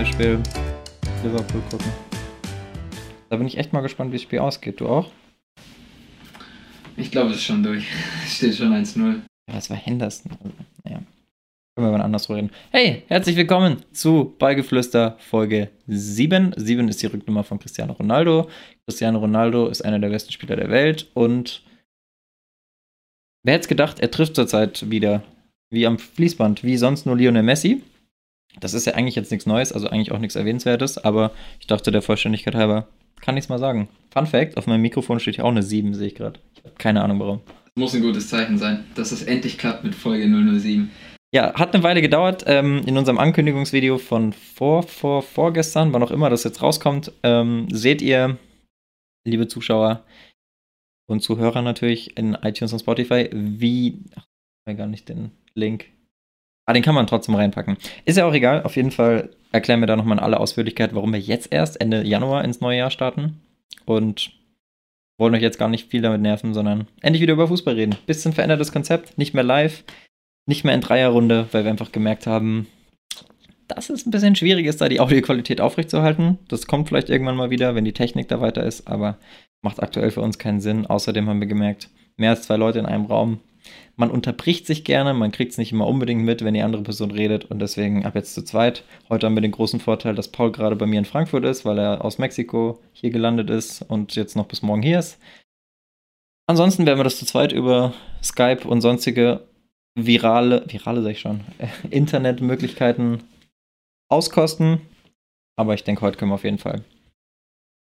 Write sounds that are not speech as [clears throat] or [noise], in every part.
Beispiel Liverpool gucken. Da bin ich echt mal gespannt, wie das Spiel ausgeht. Du auch? Ich glaube, es ist schon durch. [laughs] Es steht schon 1-0. Ja, es war Henderson. Also, naja. Können wir mal anders reden. Hey, herzlich willkommen zu Beigeflüster Folge 7. 7 ist die Rücknummer von Cristiano Ronaldo. Cristiano Ronaldo ist einer der besten Spieler der Welt und wer hätte es gedacht, er trifft zurzeit wieder wie am Fließband, wie sonst nur Lionel Messi. Das ist ja eigentlich jetzt nichts Neues, also eigentlich auch nichts Erwähnenswertes, aber ich dachte der Vollständigkeit halber, kann ich es mal sagen. Fun Fact, auf meinem Mikrofon steht hier auch eine 7, sehe ich gerade. Ich habe keine Ahnung warum. Muss ein gutes Zeichen sein, dass es endlich klappt mit Folge 007. Ja, hat eine Weile gedauert. Ähm, in unserem Ankündigungsvideo von vor, vor, vorgestern, wann auch immer das jetzt rauskommt, ähm, seht ihr, liebe Zuschauer und Zuhörer natürlich in iTunes und Spotify, wie. Ach, ich gar nicht den Link. Ah, den kann man trotzdem reinpacken. Ist ja auch egal. Auf jeden Fall erklären wir da nochmal in aller Ausführlichkeit, warum wir jetzt erst Ende Januar ins neue Jahr starten. Und wollen euch jetzt gar nicht viel damit nerven, sondern endlich wieder über Fußball reden. Bisschen verändertes Konzept, nicht mehr live, nicht mehr in Dreierrunde, weil wir einfach gemerkt haben, dass es ein bisschen schwierig ist, da die Audioqualität aufrechtzuerhalten. Das kommt vielleicht irgendwann mal wieder, wenn die Technik da weiter ist, aber macht aktuell für uns keinen Sinn. Außerdem haben wir gemerkt, mehr als zwei Leute in einem Raum man unterbricht sich gerne, man kriegt es nicht immer unbedingt mit, wenn die andere Person redet und deswegen ab jetzt zu zweit. Heute haben wir den großen Vorteil, dass Paul gerade bei mir in Frankfurt ist, weil er aus Mexiko hier gelandet ist und jetzt noch bis morgen hier ist. Ansonsten werden wir das zu zweit über Skype und sonstige virale, virale sag ich schon, [laughs] Internetmöglichkeiten auskosten. Aber ich denke, heute können wir auf jeden Fall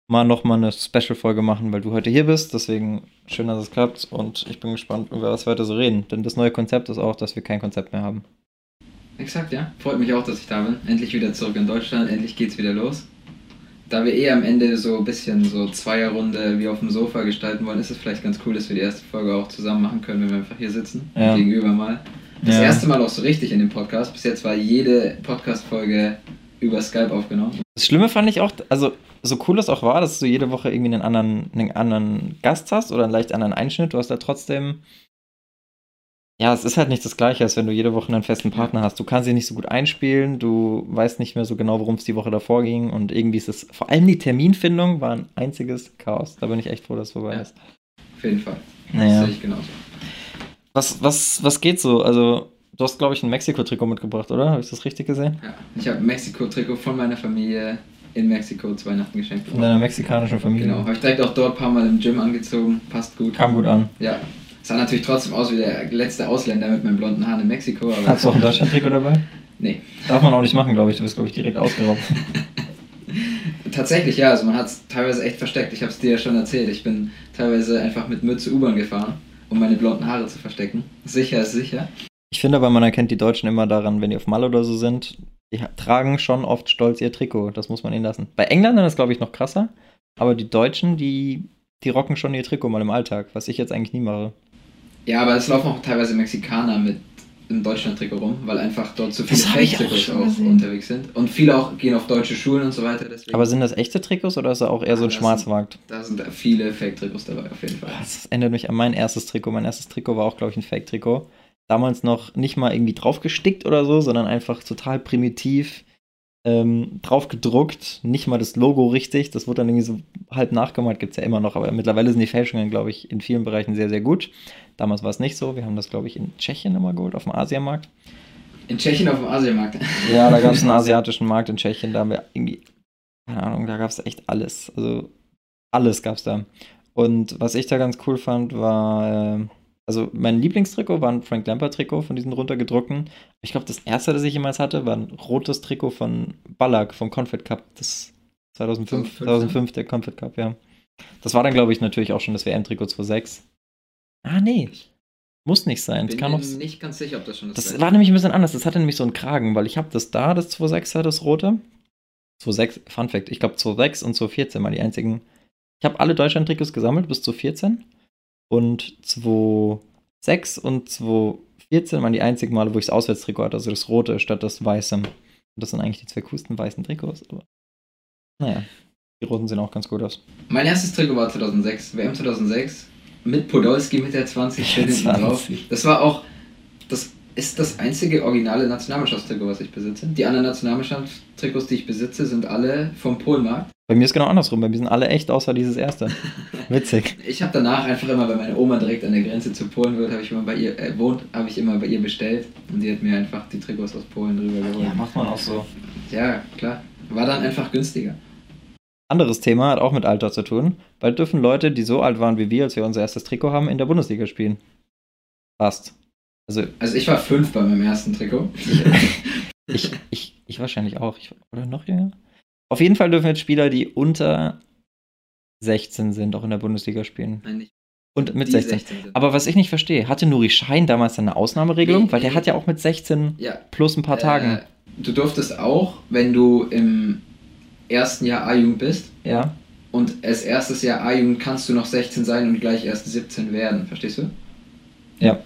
mal nochmal eine Special-Folge machen, weil du heute hier bist. Deswegen schön, dass es klappt und ich bin gespannt, über was wir heute so reden. Denn das neue Konzept ist auch, dass wir kein Konzept mehr haben. Exakt, ja. Freut mich auch, dass ich da bin. Endlich wieder zurück in Deutschland, endlich geht's wieder los. Da wir eh am Ende so ein bisschen so Zweierrunde wie auf dem Sofa gestalten wollen, ist es vielleicht ganz cool, dass wir die erste Folge auch zusammen machen können, wenn wir einfach hier sitzen. Ja. Gegenüber mal. Das ja. erste Mal auch so richtig in dem Podcast. Bis jetzt war jede Podcast-Folge über Skype aufgenommen. Das Schlimme fand ich auch, also so cool es auch war, dass du jede Woche irgendwie einen anderen, einen anderen Gast hast oder einen leicht anderen Einschnitt, du hast da trotzdem. Ja, es ist halt nicht das Gleiche, als wenn du jede Woche einen festen Partner hast. Du kannst dich nicht so gut einspielen, du weißt nicht mehr so genau, worum es die Woche davor ging und irgendwie ist es, vor allem die Terminfindung war ein einziges Chaos. Da bin ich echt froh, dass du vorbei ja, Auf jeden Fall. Naja. Das sehe ich genauso. Was, was, was geht so? Also, du hast, glaube ich, ein Mexiko-Trikot mitgebracht, oder? Habe ich das richtig gesehen? Ja, ich habe ein Mexiko-Trikot von meiner Familie in Mexiko zu Weihnachten geschenkt Von deiner mexikanischen Familie. Genau, habe ich direkt auch dort ein paar Mal im Gym angezogen, passt gut. Kam gut an. Ja. Sah natürlich trotzdem aus wie der letzte Ausländer mit meinen blonden Haaren in Mexiko. Aber Hast du auch ein Deutschland-Trikot dabei? [laughs] Nee. Darf man auch nicht machen, glaube ich. Du wirst, glaube ich, direkt ausgeraubt. [laughs] Tatsächlich, ja. Also man hat es teilweise echt versteckt. Ich habe es dir ja schon erzählt. Ich bin teilweise einfach mit Mütze U-Bahn gefahren, um meine blonden Haare zu verstecken. Sicher ist sicher. Ich finde aber, man erkennt die Deutschen immer daran, wenn die auf Mal oder so sind, die tragen schon oft stolz ihr Trikot. Das muss man ihnen lassen. Bei Engländern ist glaube ich noch krasser, aber die Deutschen, die, die rocken schon ihr Trikot mal im Alltag, was ich jetzt eigentlich nie mache. Ja, aber es laufen auch teilweise Mexikaner mit im Deutschland-Trikot rum, weil einfach dort so viele Fake-Trikots auch, auch unterwegs sind. Und viele auch gehen auf deutsche Schulen und so weiter. Deswegen. Aber sind das echte Trikots oder ist das auch eher ja, so ein Schwarzmarkt? Da sind viele Fake-Trikots dabei, auf jeden Fall. Das erinnert mich an mein erstes Trikot. Mein erstes Trikot war auch, glaube ich, ein Fake-Trikot damals noch nicht mal irgendwie draufgestickt oder so, sondern einfach total primitiv ähm, drauf gedruckt. Nicht mal das Logo richtig. Das wurde dann irgendwie so halb nachgemalt, gibt es ja immer noch. Aber mittlerweile sind die Fälschungen, glaube ich, in vielen Bereichen sehr, sehr gut. Damals war es nicht so. Wir haben das, glaube ich, in Tschechien immer geholt, auf dem Asiamarkt. In Tschechien auf dem Asiamarkt? [laughs] Ja, da gab es einen asiatischen Markt in Tschechien. Da haben wir irgendwie, keine Ahnung, da gab es echt alles. Also alles gab es da. Und was ich da ganz cool fand, war. Äh, also mein Lieblingstrikot war ein Frank Lampard-Trikot von diesen runtergedruckten. Ich glaube, das erste, das ich jemals hatte, war ein rotes Trikot von Ballack vom Confed Cup. Das 2005, 2005 der Confed Cup, ja. Das war dann, glaube ich, natürlich auch schon das WM-Trikot 2.6. Ah, nee. Muss nicht sein. Bin kann mir nicht ganz sicher, ob das schon das Das war nämlich ein bisschen anders. Das hatte nämlich so einen Kragen, weil ich habe das da, das 2.6er, das rote. 2.6, Fun Fact, ich glaube 2.6 und 2.14 waren die einzigen. Ich habe alle Deutschland-Trikots gesammelt bis zu 14 und 2006 und 2014 waren die einzigen Male, wo ich das Auswärtstrikot hatte, also das rote statt das weiße. Und das sind eigentlich die zwei coolsten weißen Trikots, aber naja, die roten sehen auch ganz gut aus. Mein erstes Trikot war 2006, WM 2006, mit Podolski mit der 20 steht hinten drauf. Das war auch, das ist das einzige originale Nationalmannschaftstrikot, was ich besitze. Die anderen Nationalmannschaftstrikots, die ich besitze, sind alle vom Polmarkt. Bei mir ist genau andersrum. Bei mir sind alle echt, außer dieses erste. [laughs] Witzig. Ich habe danach einfach immer, weil meine Oma direkt an der Grenze zu Polen wohnt, habe ich immer bei ihr äh, wohnt, habe ich immer bei ihr bestellt und die hat mir einfach die Trikots aus Polen drüber geholt. Ja, macht man auch so. Ja, klar. War dann einfach günstiger. Anderes Thema hat auch mit Alter zu tun. Bald dürfen Leute, die so alt waren wie wir, als wir unser erstes Trikot haben, in der Bundesliga spielen. Fast. Also, Also ich war fünf bei meinem ersten Trikot. [laughs] ich, ich, ich wahrscheinlich auch. Ich, oder noch jünger? Auf jeden Fall dürfen jetzt Spieler, die unter 16 sind, auch in der Bundesliga spielen. Nein, nicht Und mit die 16. 16 sind. Aber was ich nicht verstehe, hatte Nuri Schein damals eine Ausnahmeregelung? Nee, Weil der nee. hat ja auch mit 16 ja, plus ein paar Tagen. Äh, du durftest auch, wenn du im ersten Jahr A-Jugend bist Ja. und als erstes Jahr A-Jugend kannst du noch 16 sein und gleich erst 17 werden. Verstehst du? Ja.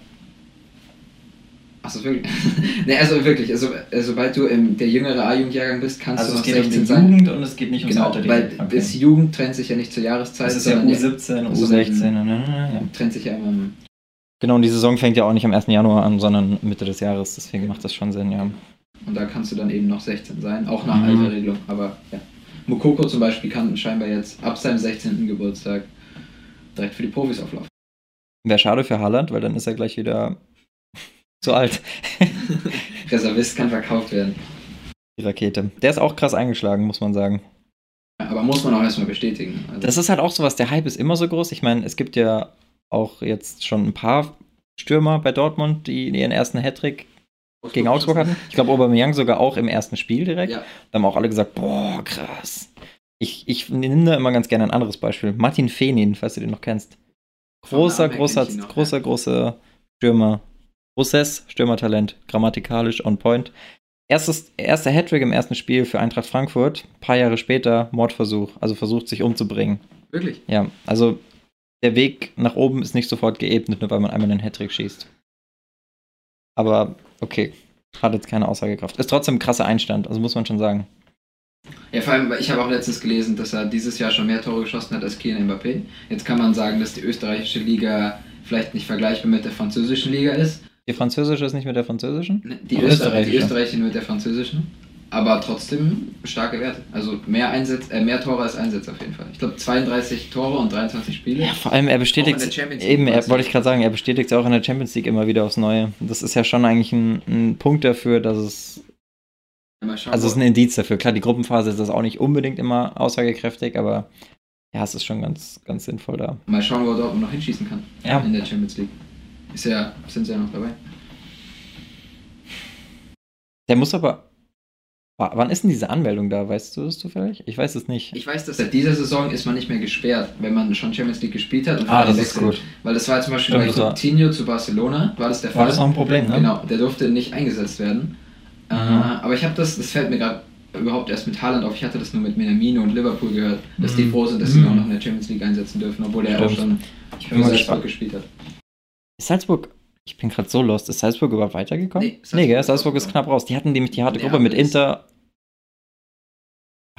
Achso, wirklich? [laughs] ne, also wirklich, also, äh, sobald du im, der jüngere A-Jugendjahrgang bist, kannst Also du noch 16 sein. und es geht nicht Genau, weil das Jugend trennt sich ja nicht zur Jahreszeit, Das ist ja sondern U17, Also U16. ne, ne, ne, ja. trennt sich ja immer im Genau, und die Saison fängt ja auch nicht am 1. Januar an, sondern Mitte des Jahres. Deswegen macht das schon Sinn, ja. Und da kannst du dann eben noch 16 sein, auch nach Mhm. alter Regelung. Aber ja. Mokoko zum Beispiel kann scheinbar jetzt ab seinem 16. Geburtstag direkt für die Profis auflaufen. Wäre schade für Haaland, weil dann ist er gleich wieder zu alt. [laughs] Reservist kann verkauft werden. Die Rakete. Der ist auch krass eingeschlagen, muss man sagen. Aber muss man auch erstmal bestätigen. Also, Das ist halt auch sowas, der Hype ist immer so groß. Ich meine, es gibt ja auch jetzt schon ein paar Stürmer bei Dortmund, die ihren ersten Hattrick gegen Augsburg hatten. Ich glaube, Aubameyang sogar auch im ersten Spiel direkt. Ja, Da haben auch alle gesagt, boah, krass. Ich, ich nehme da immer ganz gerne ein anderes Beispiel. Martin Fenin, falls du den noch kennst. Großer, großer, großer, großer Stürmer. Großes Stürmertalent. Grammatikalisch on point. Erstes, erster Hattrick im ersten Spiel für Eintracht Frankfurt. Ein paar Jahre später Mordversuch. Also versucht, sich umzubringen. wirklich. Ja, also der Weg nach oben ist nicht sofort geebnet, nur weil man einmal einen Hattrick schießt. Aber okay, hat jetzt keine Aussagekraft. Ist trotzdem ein krasser Einstand, also muss man schon sagen. Ja, vor allem, ich habe auch letztens gelesen, dass er dieses Jahr schon mehr Tore geschossen hat als Kylian Mbappé. Jetzt kann man sagen, dass die österreichische Liga vielleicht nicht vergleichbar mit der französischen Liga ist. Die französische ist nicht mit der französischen? Ne, Die, Österreich, die österreichische. mit der französischen. Aber trotzdem starke Werte. Also mehr, Einsatz, äh, mehr Tore als Einsätze auf jeden Fall. Ich glaube 32 Tore und 23 Spiele. Ja, vor allem er bestätigt Auch in der Champions League eben, er, wollte ich gerade sagen, er bestätigt es auch in der Champions League immer wieder aufs Neue. Das ist ja schon eigentlich ein, ein Punkt dafür, dass es, Mal schauen, also es ist ein Indiz dafür. Klar, die Gruppenphase ist das auch nicht unbedingt immer aussagekräftig, aber ja, es ist schon ganz, ganz sinnvoll da. mal schauen, wo Dortmund noch hinschießen kann. Ja. In der Champions League. Ist ja, sind sie ja noch dabei. Der muss aber, wa- wann ist denn diese Anmeldung da? Weißt du das zufällig? Ich weiß es nicht. Ich weiß, dass seit dieser Saison ist man nicht mehr gesperrt, wenn man schon Champions League gespielt hat. Und Ah, das ist gut. Weil das war zum Beispiel Stimmt, bei war- Coutinho zu Barcelona, war das der Fall. War das noch ein Problem, ne? Genau, der durfte nicht eingesetzt werden. Äh, Mhm. aber ich habe das, das fällt mir gerade überhaupt erst mit Haaland auf. Ich hatte das nur mit Minamino und Liverpool gehört, dass die Mhm. froh sind, dass sie ihn Mhm. auch noch in der Champions League einsetzen dürfen, obwohl er auch schon Ich für bin mal Salzburg gespielt hat. Ist Salzburg, ich bin gerade so lost, ist Salzburg überhaupt weitergekommen? Nee, Nee, Salzburg gell? ist Salzburg ist knapp raus. Die hatten nämlich die harte Neapel Gruppe mit Inter.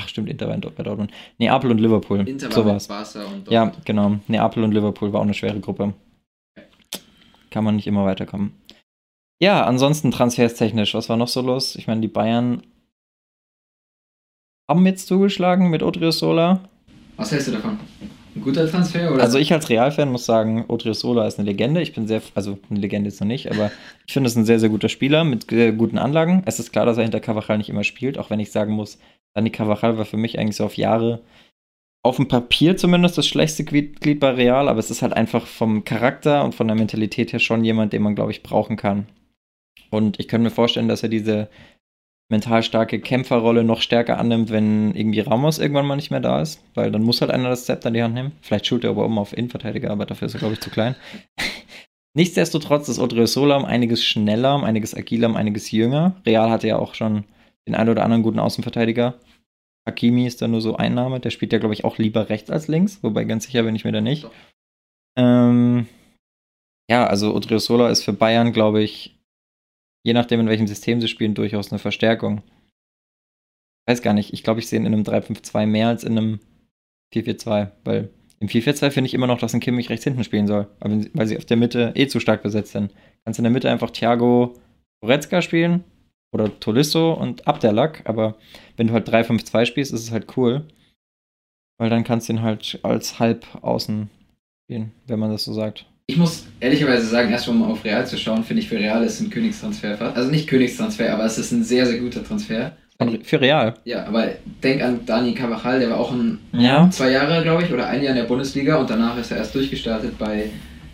Ach, stimmt, Inter war bei Dortmund. Neapel und Liverpool. Inter war so mit war's. Barca und Ja, Dortmund. genau. Neapel und Liverpool war auch eine schwere Gruppe. Kann man nicht immer weiterkommen. Ja, ansonsten transferstechnisch, was war noch so los? Ich meine, die Bayern haben jetzt zugeschlagen mit Odriozola. Was hältst du davon? Ein guter Transfer oder? Also ich als Realfan muss sagen, Odriozola ist eine Legende. Ich bin sehr, also eine Legende jetzt noch nicht, aber ich finde es ein sehr, sehr guter Spieler mit sehr guten Anlagen. Es ist klar, dass er hinter Cavachal nicht immer spielt, auch wenn ich sagen muss, Dani Cavachal war für mich eigentlich so auf Jahre, auf dem Papier zumindest, das schlechteste Glied bei Real, aber es ist halt einfach vom Charakter und von der Mentalität her schon jemand, den man, glaube ich, brauchen kann. Und ich könnte mir vorstellen, dass er diese mental starke Kämpferrolle noch stärker annimmt, wenn irgendwie Ramos irgendwann mal nicht mehr da ist, weil dann muss halt einer das Zepter in die Hand nehmen. Vielleicht schult er aber um auf Innenverteidiger, aber dafür ist er, glaube ich, zu klein. [laughs] Nichtsdestotrotz ist Odriozola um einiges schneller, um einiges agiler, um einiges jünger. Real hatte ja auch schon den einen oder anderen guten Außenverteidiger. Hakimi ist da nur so ein Name, der spielt ja, glaube ich, auch lieber rechts als links, wobei ganz sicher bin ich mir da nicht. Ähm, ja, also Odriozola ist für Bayern, glaube ich, je nachdem, in welchem System sie spielen, durchaus eine Verstärkung. Weiß gar nicht, ich glaube, ich sehe ihn in einem 3-5-2 mehr als in einem 4-4-2, weil im 4-4-2 finde ich immer noch, dass ein Kimmich rechts hinten spielen soll, weil sie auf der Mitte eh zu stark besetzt sind. Kannst in der Mitte einfach Thiago, Goretzka spielen oder Tolisso und Abderlack, aber wenn du halt 3-5-2 spielst, ist es halt cool. Weil dann kannst du ihn halt als halb außen spielen, wenn man das so sagt. Ich muss ehrlicherweise sagen, erst um auf Real zu schauen, finde ich für Real ist ein Königstransfer. Also nicht Königstransfer, aber es ist ein sehr, sehr guter Transfer. Für Real. Ja, aber denk an Dani Carvajal, der war auch ein, Ja. zwei Jahre, glaube ich, oder ein Jahr in der Bundesliga und danach ist er erst durchgestartet bei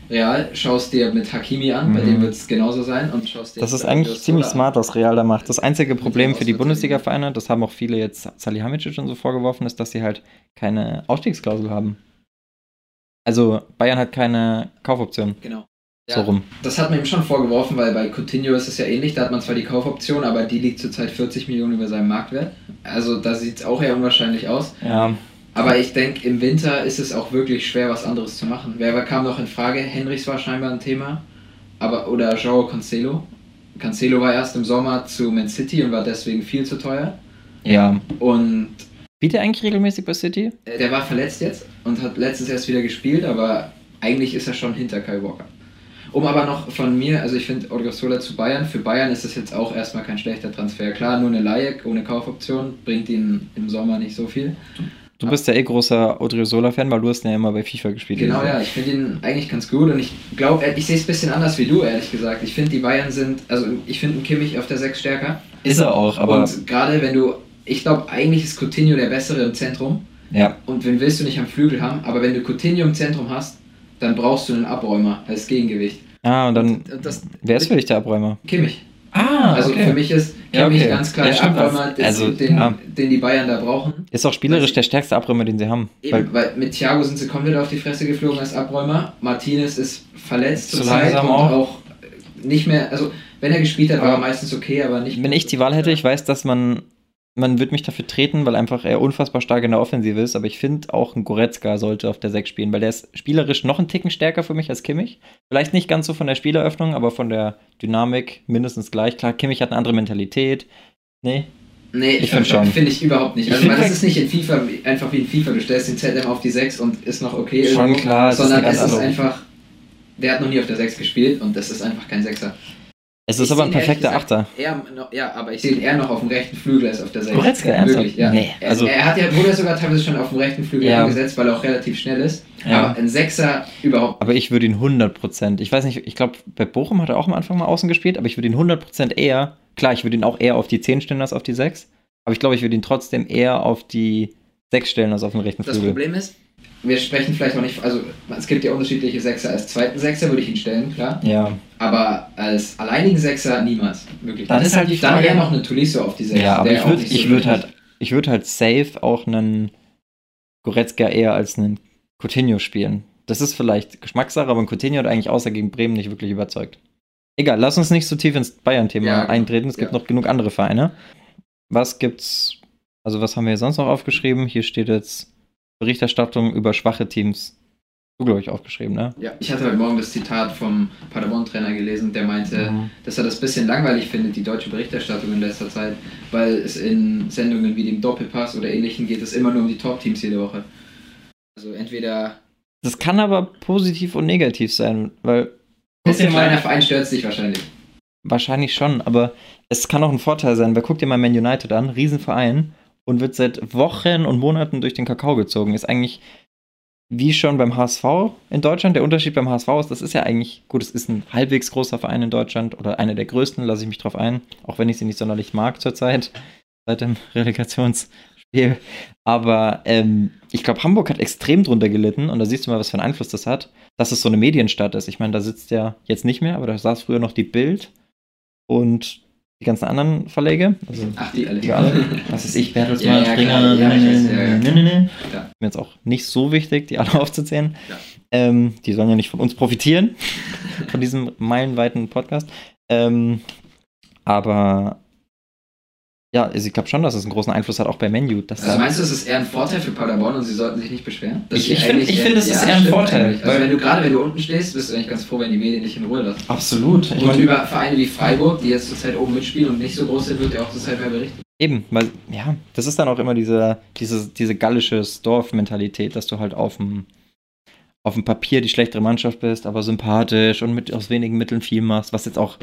Real. Schaust dir mit Hakimi an, bei Mhm. dem wird es genauso sein. Und schaust dir Das ist bei eigentlich ziemlich smart, was Real da macht. Das einzige Problem für die. Bundesliga-Vereine, das haben auch viele jetzt Salihamidzic und so vorgeworfen, ist, dass sie halt keine Ausstiegsklausel haben. Also Bayern hat keine Kaufoption. Genau. So Ja, rum. Das hat man ihm schon vorgeworfen, weil bei Coutinho ist es ja ähnlich. Da hat man zwar die Kaufoption, aber die liegt zurzeit 40 Millionen über seinem Marktwert. Also da sieht es auch eher unwahrscheinlich aus. Ja. Aber ich denke, im Winter ist es auch wirklich schwer, was anderes zu machen. Wer kam noch in Frage? Henrichs war scheinbar ein Thema. Aber, oder Joao Cancelo. Cancelo war erst im Sommer zu Man City und war deswegen viel zu teuer. Ja. Und Spielt er eigentlich regelmäßig bei City? äh, der war verletzt jetzt und hat letztens erst wieder gespielt, aber eigentlich ist er schon hinter Kyle Walker. Um aber noch von mir, also ich finde Odriozola zu Bayern, für Bayern ist es jetzt auch erstmal kein schlechter Transfer. Klar, nur eine Laie ohne Kaufoption bringt ihn im Sommer nicht so viel. Du bist ja eh großer Odriozola-Fan, weil du hast ihn ja immer bei FIFA gespielt. Genau, ja, ich finde ihn eigentlich ganz gut und ich glaube, ich sehe es ein bisschen anders wie du, ehrlich gesagt. Ich finde, die Bayern sind, also ich finde einen Kimmich auf der 6 stärker. Ist er auch, aber und gerade wenn du, ich glaube, eigentlich ist Coutinho der bessere im Zentrum ja. und wen willst du nicht am Flügel haben, aber wenn du Coutinho im Zentrum hast, dann brauchst du einen Abräumer als Gegengewicht. Ah, und dann, Und das, wer ist für dich der Abräumer? Kimmich. Ah, Also für mich ist Ja, Kimmich okay. ganz klar Ja, der Abräumer, den, also, den, ja. den die Bayern da brauchen. Ist auch spielerisch der stärkste Abräumer, den sie haben. Eben, weil mit Thiago sind sie komplett auf die Fresse geflogen als Abräumer. Martinez ist verletzt Zu zurzeit langsam und auch. auch. nicht mehr, also wenn er gespielt hat, war er meistens okay, aber nicht Wenn ich die Wahl hätte, ich weiß, dass man, man wird mich dafür treten, weil einfach er unfassbar stark in der Offensive ist, aber ich finde auch ein Goretzka sollte auf der 6 spielen, weil der ist spielerisch noch einen Ticken stärker für mich als Kimmich. Vielleicht nicht ganz so von der Spieleröffnung, aber von der Dynamik mindestens gleich. Klar, Kimmich hat eine andere Mentalität. Nee, Nee, Ich ich find finde schon. Finde ich überhaupt nicht. Ich Also, [laughs] weil das ist nicht in FIFA einfach wie in FIFA. Du stellst den ZM auf die 6 und ist noch okay. Schon irgendwo, klar, ist Sondern ganz es ist einfach. Der hat noch nie auf der 6 gespielt und das ist einfach kein Sechser. Es ist aber ein perfekter gesagt Achter. Noch- ja, aber ich sehe ihn eher noch auf dem rechten Flügel als auf der 6. Goretzka, ernsthaft? Wirklich, ja. Nee, er, also- er hat ja, ja sogar teilweise schon auf dem rechten Flügel Ja. eingesetzt, weil er auch relativ schnell ist. Ja. Aber ein Sechser überhaupt Aber ich würde ihn 100%, ich weiß nicht, ich glaube, bei Bochum hat er auch am Anfang mal außen gespielt, aber ich würde ihn 100% eher, klar, ich würde ihn auch eher auf die 10 stellen als auf die 6, aber ich glaube, ich würde ihn trotzdem eher auf die 6 stellen als auf den rechten Das Flügel. Problem ist, wir sprechen vielleicht auch nicht, also es gibt ja unterschiedliche Sechser. Als zweiten Sechser würde ich ihn stellen, klar. Ja, Aber als alleinigen Sechser niemals. Wirklich. Dann ist halt die Dann Frage- eher noch eine Tuliso auf die Sechs. ja aber ich würde so würd halt, ich würd halt safe auch einen Goretzka eher als einen Coutinho spielen. Das ist vielleicht Geschmackssache, aber ein Coutinho hat eigentlich außer gegen Bremen nicht wirklich überzeugt. Egal, lass uns nicht so tief ins Bayern-Thema Ja, genau. eintreten. Es gibt Ja. noch genug andere Vereine. Was gibt's, also was haben wir sonst noch aufgeschrieben? Hier steht jetzt Berichterstattung über schwache Teams. Du, glaube ich, aufgeschrieben, ne? Ja, ich hatte heute Morgen das Zitat vom Paderborn-Trainer gelesen, der meinte, Mhm. dass er das ein bisschen langweilig findet, die deutsche Berichterstattung in letzter Zeit, weil es in Sendungen wie dem Doppelpass oder ähnlichen geht es immer nur um die Top-Teams jede Woche. Also entweder Das kann aber positiv und negativ sein, weil ein kleiner Verein stört es dich wahrscheinlich. Wahrscheinlich schon, aber es kann auch ein Vorteil sein, weil guck dir mal Man United an, Riesenverein und wird seit Wochen und Monaten durch den Kakao gezogen. Ist eigentlich wie schon beim HSV in Deutschland. Der Unterschied beim HSV ist, das ist ja eigentlich, gut, es ist ein halbwegs großer Verein in Deutschland oder einer der größten, lasse ich mich drauf ein, auch wenn ich sie nicht sonderlich mag zurzeit, [laughs] seit dem Relegationsspiel. Aber ähm, ich glaube, Hamburg hat extrem drunter gelitten und da siehst du mal, was für einen Einfluss das hat, dass es so eine Medienstadt ist. Ich meine, da sitzt ja jetzt nicht mehr, aber da saß früher noch die Bild und die ganzen anderen Verlage. Also Ach, die alle. die alle. [laughs] Was ist ich, Bertelsmann, ja, Springer. Ja, ne, ne, ne. Ja. Ist Mir jetzt auch nicht so wichtig, die alle [laughs] aufzuzählen. Ja. Ähm, die sollen ja nicht von uns profitieren, [laughs] von diesem meilenweiten Podcast. Ähm, aber ja, also ich glaube schon, dass es einen großen Einfluss hat, auch bei Menu. Dass Also meinst du, es ist eher ein Vorteil für Paderborn und sie sollten sich nicht beschweren? Ich- ich find- eigentlich ich find, es ist eher ein Vorteil, eigentlich. Also wenn du gerade wenn du unten stehst, bist du eigentlich ganz froh, wenn die Medien dich in Ruhe lassen. Absolut. Ich Und über Vereine wie Freiburg, die jetzt zurzeit oben mitspielen und nicht so groß sind, wird ja auch zurzeit mehr berichtet. Eben, weil, ja, das ist dann auch immer diese, diese, diese gallische Dorf-Mentalität, dass du halt auf dem, auf dem Papier die schlechtere Mannschaft bist, aber sympathisch und mit aus wenigen Mitteln viel machst, was jetzt auch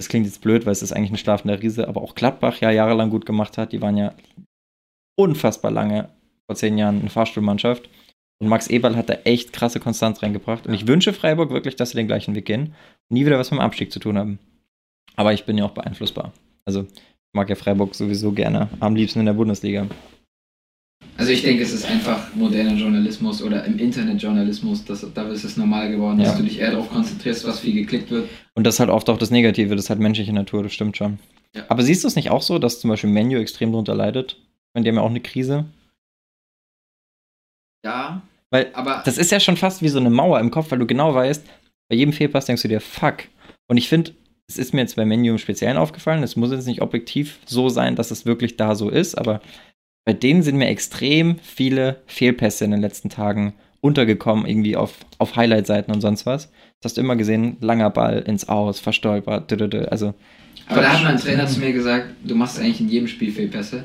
das klingt jetzt blöd, weil es ist eigentlich ein schlafender Riese, aber auch Gladbach ja jahrelang gut gemacht hat. Die waren ja unfassbar lange, vor zehn Jahren, eine Fahrstuhlmannschaft. Und Max Eberl hat da echt krasse Konstanz reingebracht. Und ich wünsche Freiburg wirklich, dass sie den gleichen Weg gehen und nie wieder was mit dem Abstieg zu tun haben. Aber ich bin ja auch beeinflussbar. Also ich mag ja Freiburg sowieso gerne. Am liebsten in der Bundesliga. Also ich denke, es ist einfach moderner Journalismus oder im Internetjournalismus, dass, da ist es normal geworden, dass Ja. du dich eher darauf konzentrierst, was viel geklickt wird. Und das ist halt oft auch das Negative, das ist halt menschliche Natur, das stimmt schon. Ja. Aber siehst du es nicht auch so, dass zum Beispiel Menu extrem drunter leidet? Meine, die haben ja auch eine Krise. Ja, Weil aber das ist ja schon fast wie so eine Mauer im Kopf, weil du genau weißt, bei jedem Fehlpass denkst du dir, fuck. Und ich finde, es ist mir jetzt bei Menu im Speziellen aufgefallen, es muss jetzt nicht objektiv so sein, dass es wirklich da so ist, aber bei denen sind mir extrem viele Fehlpässe in den letzten Tagen untergekommen, irgendwie auf, auf Highlight-Seiten und sonst was. Das hast du immer gesehen, langer Ball ins Aus, verstolpert, also Aber da hat mein Trainer zu mir gesagt, du machst eigentlich in jedem Spiel Fehlpässe.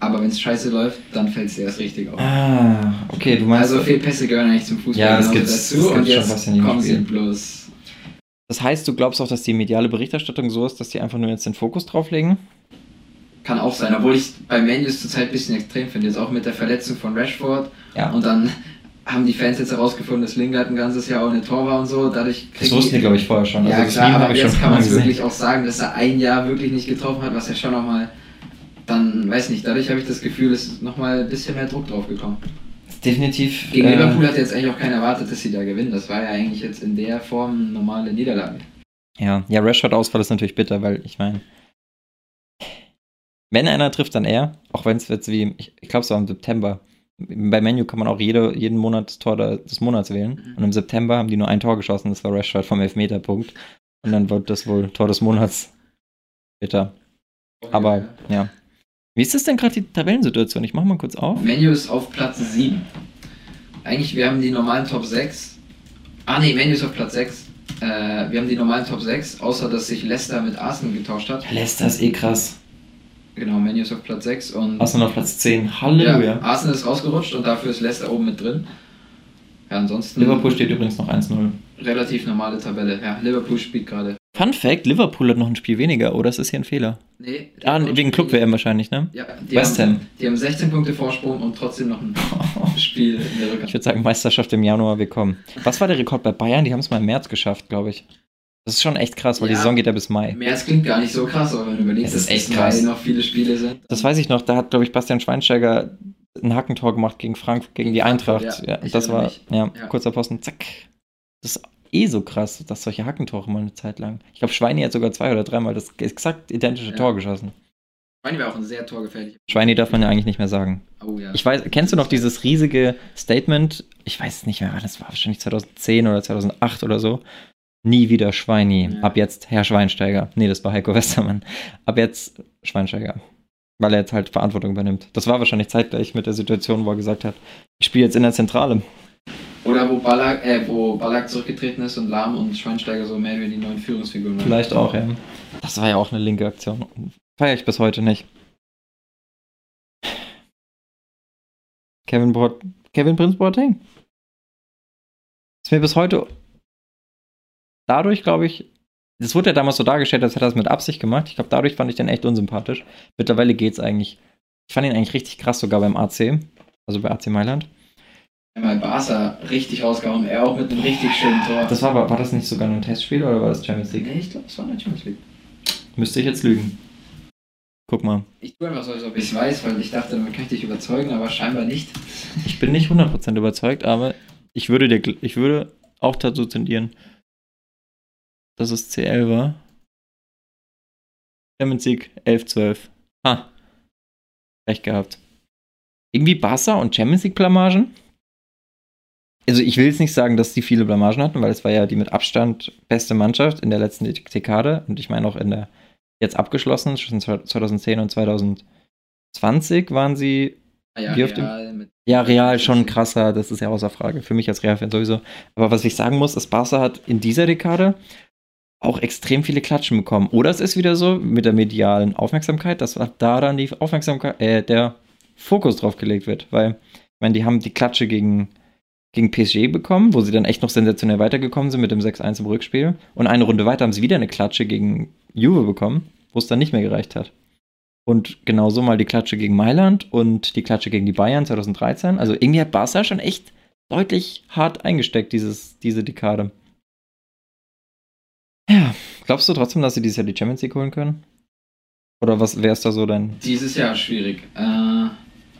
Aber wenn es scheiße läuft, dann fällt es dir erst richtig auf. Ah, okay, du meinst. Also Fehlpässe gehören eigentlich zum Fußball Ja, das gibt's- dazu. das und gibt's schon jetzt kommen sie bloß. das heißt, du glaubst auch, dass die mediale Berichterstattung so ist, dass die einfach nur jetzt den Fokus drauflegen? Kann auch sein, obwohl ich bei Menus zurzeit ein bisschen extrem finde. Jetzt auch mit der Verletzung von Rashford. Ja. Und dann haben die Fans jetzt herausgefunden, dass Lingard ein ganzes Jahr ohne Tor war und so. Dadurch Das wussten die, glaube ich, vorher schon. Ja, also klar, aber jetzt schon kann man es wirklich auch sagen, dass er ein Jahr wirklich nicht getroffen hat, was ja schon nochmal. Dann, weiß nicht, dadurch habe ich das Gefühl, es ist nochmal ein bisschen mehr Druck drauf gekommen. Definitiv. Gegen äh, Liverpool hat jetzt eigentlich auch keiner erwartet, dass sie da gewinnen. Das war ja eigentlich jetzt in der Form eine normale Niederlage. Ja, ja, Rashford-Ausfall ist natürlich bitter, weil ich meine, wenn einer trifft, dann er. Auch wenn es jetzt wie, ich, ich glaube, es war im September. Bei Menu kann man auch jede, jeden Monat das Tor des Monats wählen. Mhm. Und im September haben die nur ein Tor geschossen, das war Rashford vom Elfmeterpunkt. Und dann wird das wohl Tor des Monats. Bitter. Aber, ja. Wie ist das denn gerade die Tabellensituation? Ich mach mal kurz auf. Menu ist auf Platz 7. Eigentlich, wir haben die normalen Top 6. Ah ne, Menu ist auf Platz 6. Äh, wir haben die normalen Top 6, außer dass sich Leicester mit Arsenal getauscht hat. Leicester ist eh krass. Genau, Menu ist auf Platz 6 und Arsenal auf Platz 10. Halleluja. ja, Arsenal ist rausgerutscht und dafür ist Leicester oben mit drin. Ja, ansonsten Liverpool steht übrigens noch 1-0. relativ normale Tabelle. Ja, Liverpool spielt gerade. Fun Fact: Liverpool hat noch ein Spiel weniger, oder ist das hier ein Fehler? Nee, Ah, wegen Club-WM wahrscheinlich, ne? Ja, die West haben, Ham. Die haben 16 Punkte Vorsprung und trotzdem noch ein [laughs] Spiel in der Ich Rückhand. würde sagen, Meisterschaft im Januar willkommen. Was war der Rekord bei Bayern? Die haben es mal im März geschafft, glaube ich. Das ist schon echt krass, weil die Ja. Saison geht ja bis Mai. März klingt gar nicht so krass, aber wenn du überlegst, Es ist dass echt bis krass. Mai noch viele Spiele sind. Das weiß ich noch, da hat, glaube ich, Bastian Schweinsteiger ein Hackentor gemacht gegen Frank, gegen die Eintracht. Ja, Ja, das war, ja, Ja. kurzer Posten, zack. Das ist eh so krass, dass solche Hackentore mal eine Zeit lang. Ich glaube, Schweini hat sogar zwei oder dreimal das exakt identische Ja. Tor geschossen. Schweini war auch ein sehr torgefährlicher. Schweini darf man ja eigentlich nicht mehr sagen. Oh ja. Ich weiß, kennst du noch dieses riesige Statement? Ich weiß es nicht mehr, das war wahrscheinlich 2010 oder 2008 oder so. Nie wieder Schweini. Ja. Ab jetzt Herr Schweinsteiger. Nee, das war Heiko Westermann. Ab jetzt Schweinsteiger. Weil er jetzt halt Verantwortung übernimmt. Das war wahrscheinlich zeitgleich mit der Situation, wo er gesagt hat, ich spiele jetzt in der Zentrale. Oder wo Ballack, äh, wo Ballack zurückgetreten ist und Lahm und Schweinsteiger so mehr wie die neuen Führungsfiguren waren. Vielleicht auch, ja. Das war ja auch eine linke Aktion. Feiere ich bis heute nicht. Kevin, Boat Kevin Prince Boateng. Ist mir bis heute dadurch, glaube ich, das wurde ja damals so dargestellt, als hätte er das mit Absicht gemacht. Ich glaube, dadurch fand ich den echt unsympathisch. Mittlerweile geht's eigentlich. Ich fand ihn eigentlich richtig krass sogar beim AC, also bei AC Mailand. Einmal Barca richtig rausgehauen, er auch mit einem richtig schönen Tor. Das war, war das nicht sogar nur ein Testspiel oder war das Champions League? nee, ich glaube, es war eine Champions League. Müsste ich jetzt lügen. Guck mal. Ich tue einfach so, als ob ich es weiß, weil ich dachte, kann ich dich überzeugen, aber scheinbar nicht. Ich bin nicht 100% überzeugt, aber ich würde, dir, ich würde auch dazu tendieren, dass es CL war. Champions League 11-12. Ha. Recht gehabt. Irgendwie Barca und Champions League Blamagen? Also ich will jetzt nicht sagen, dass die viele Blamagen hatten, weil es war ja die mit Abstand beste Mannschaft in der letzten Dekade und ich meine auch in der jetzt abgeschlossenen, zwischen 2010 und 2020 waren sie Ah ja, Real ja, Real schon krasser, das ist ja außer Frage. Für mich als Real-Fan sowieso. Aber was ich sagen muss, ist, Barca hat in dieser Dekade auch extrem viele Klatschen bekommen. Oder es ist wieder so mit der medialen Aufmerksamkeit, dass da dann die Aufmerksamkeit, äh, der Fokus drauf gelegt wird. Weil, ich meine, die haben die Klatsche gegen, gegen PSG bekommen, wo sie dann echt noch sensationell weitergekommen sind mit dem 6-1 im Rückspiel. Und eine Runde weiter haben sie wieder eine Klatsche gegen Juve bekommen, wo es dann nicht mehr gereicht hat. Und genauso mal die Klatsche gegen Mailand und die Klatsche gegen die Bayern 2013. Also irgendwie hat Barca schon echt deutlich hart eingesteckt, dieses, diese Dekade. Ja, glaubst du trotzdem, dass sie dieses Jahr die Champions League holen können? Oder was wäre es da so dein. Dieses Jahr schwierig. Äh,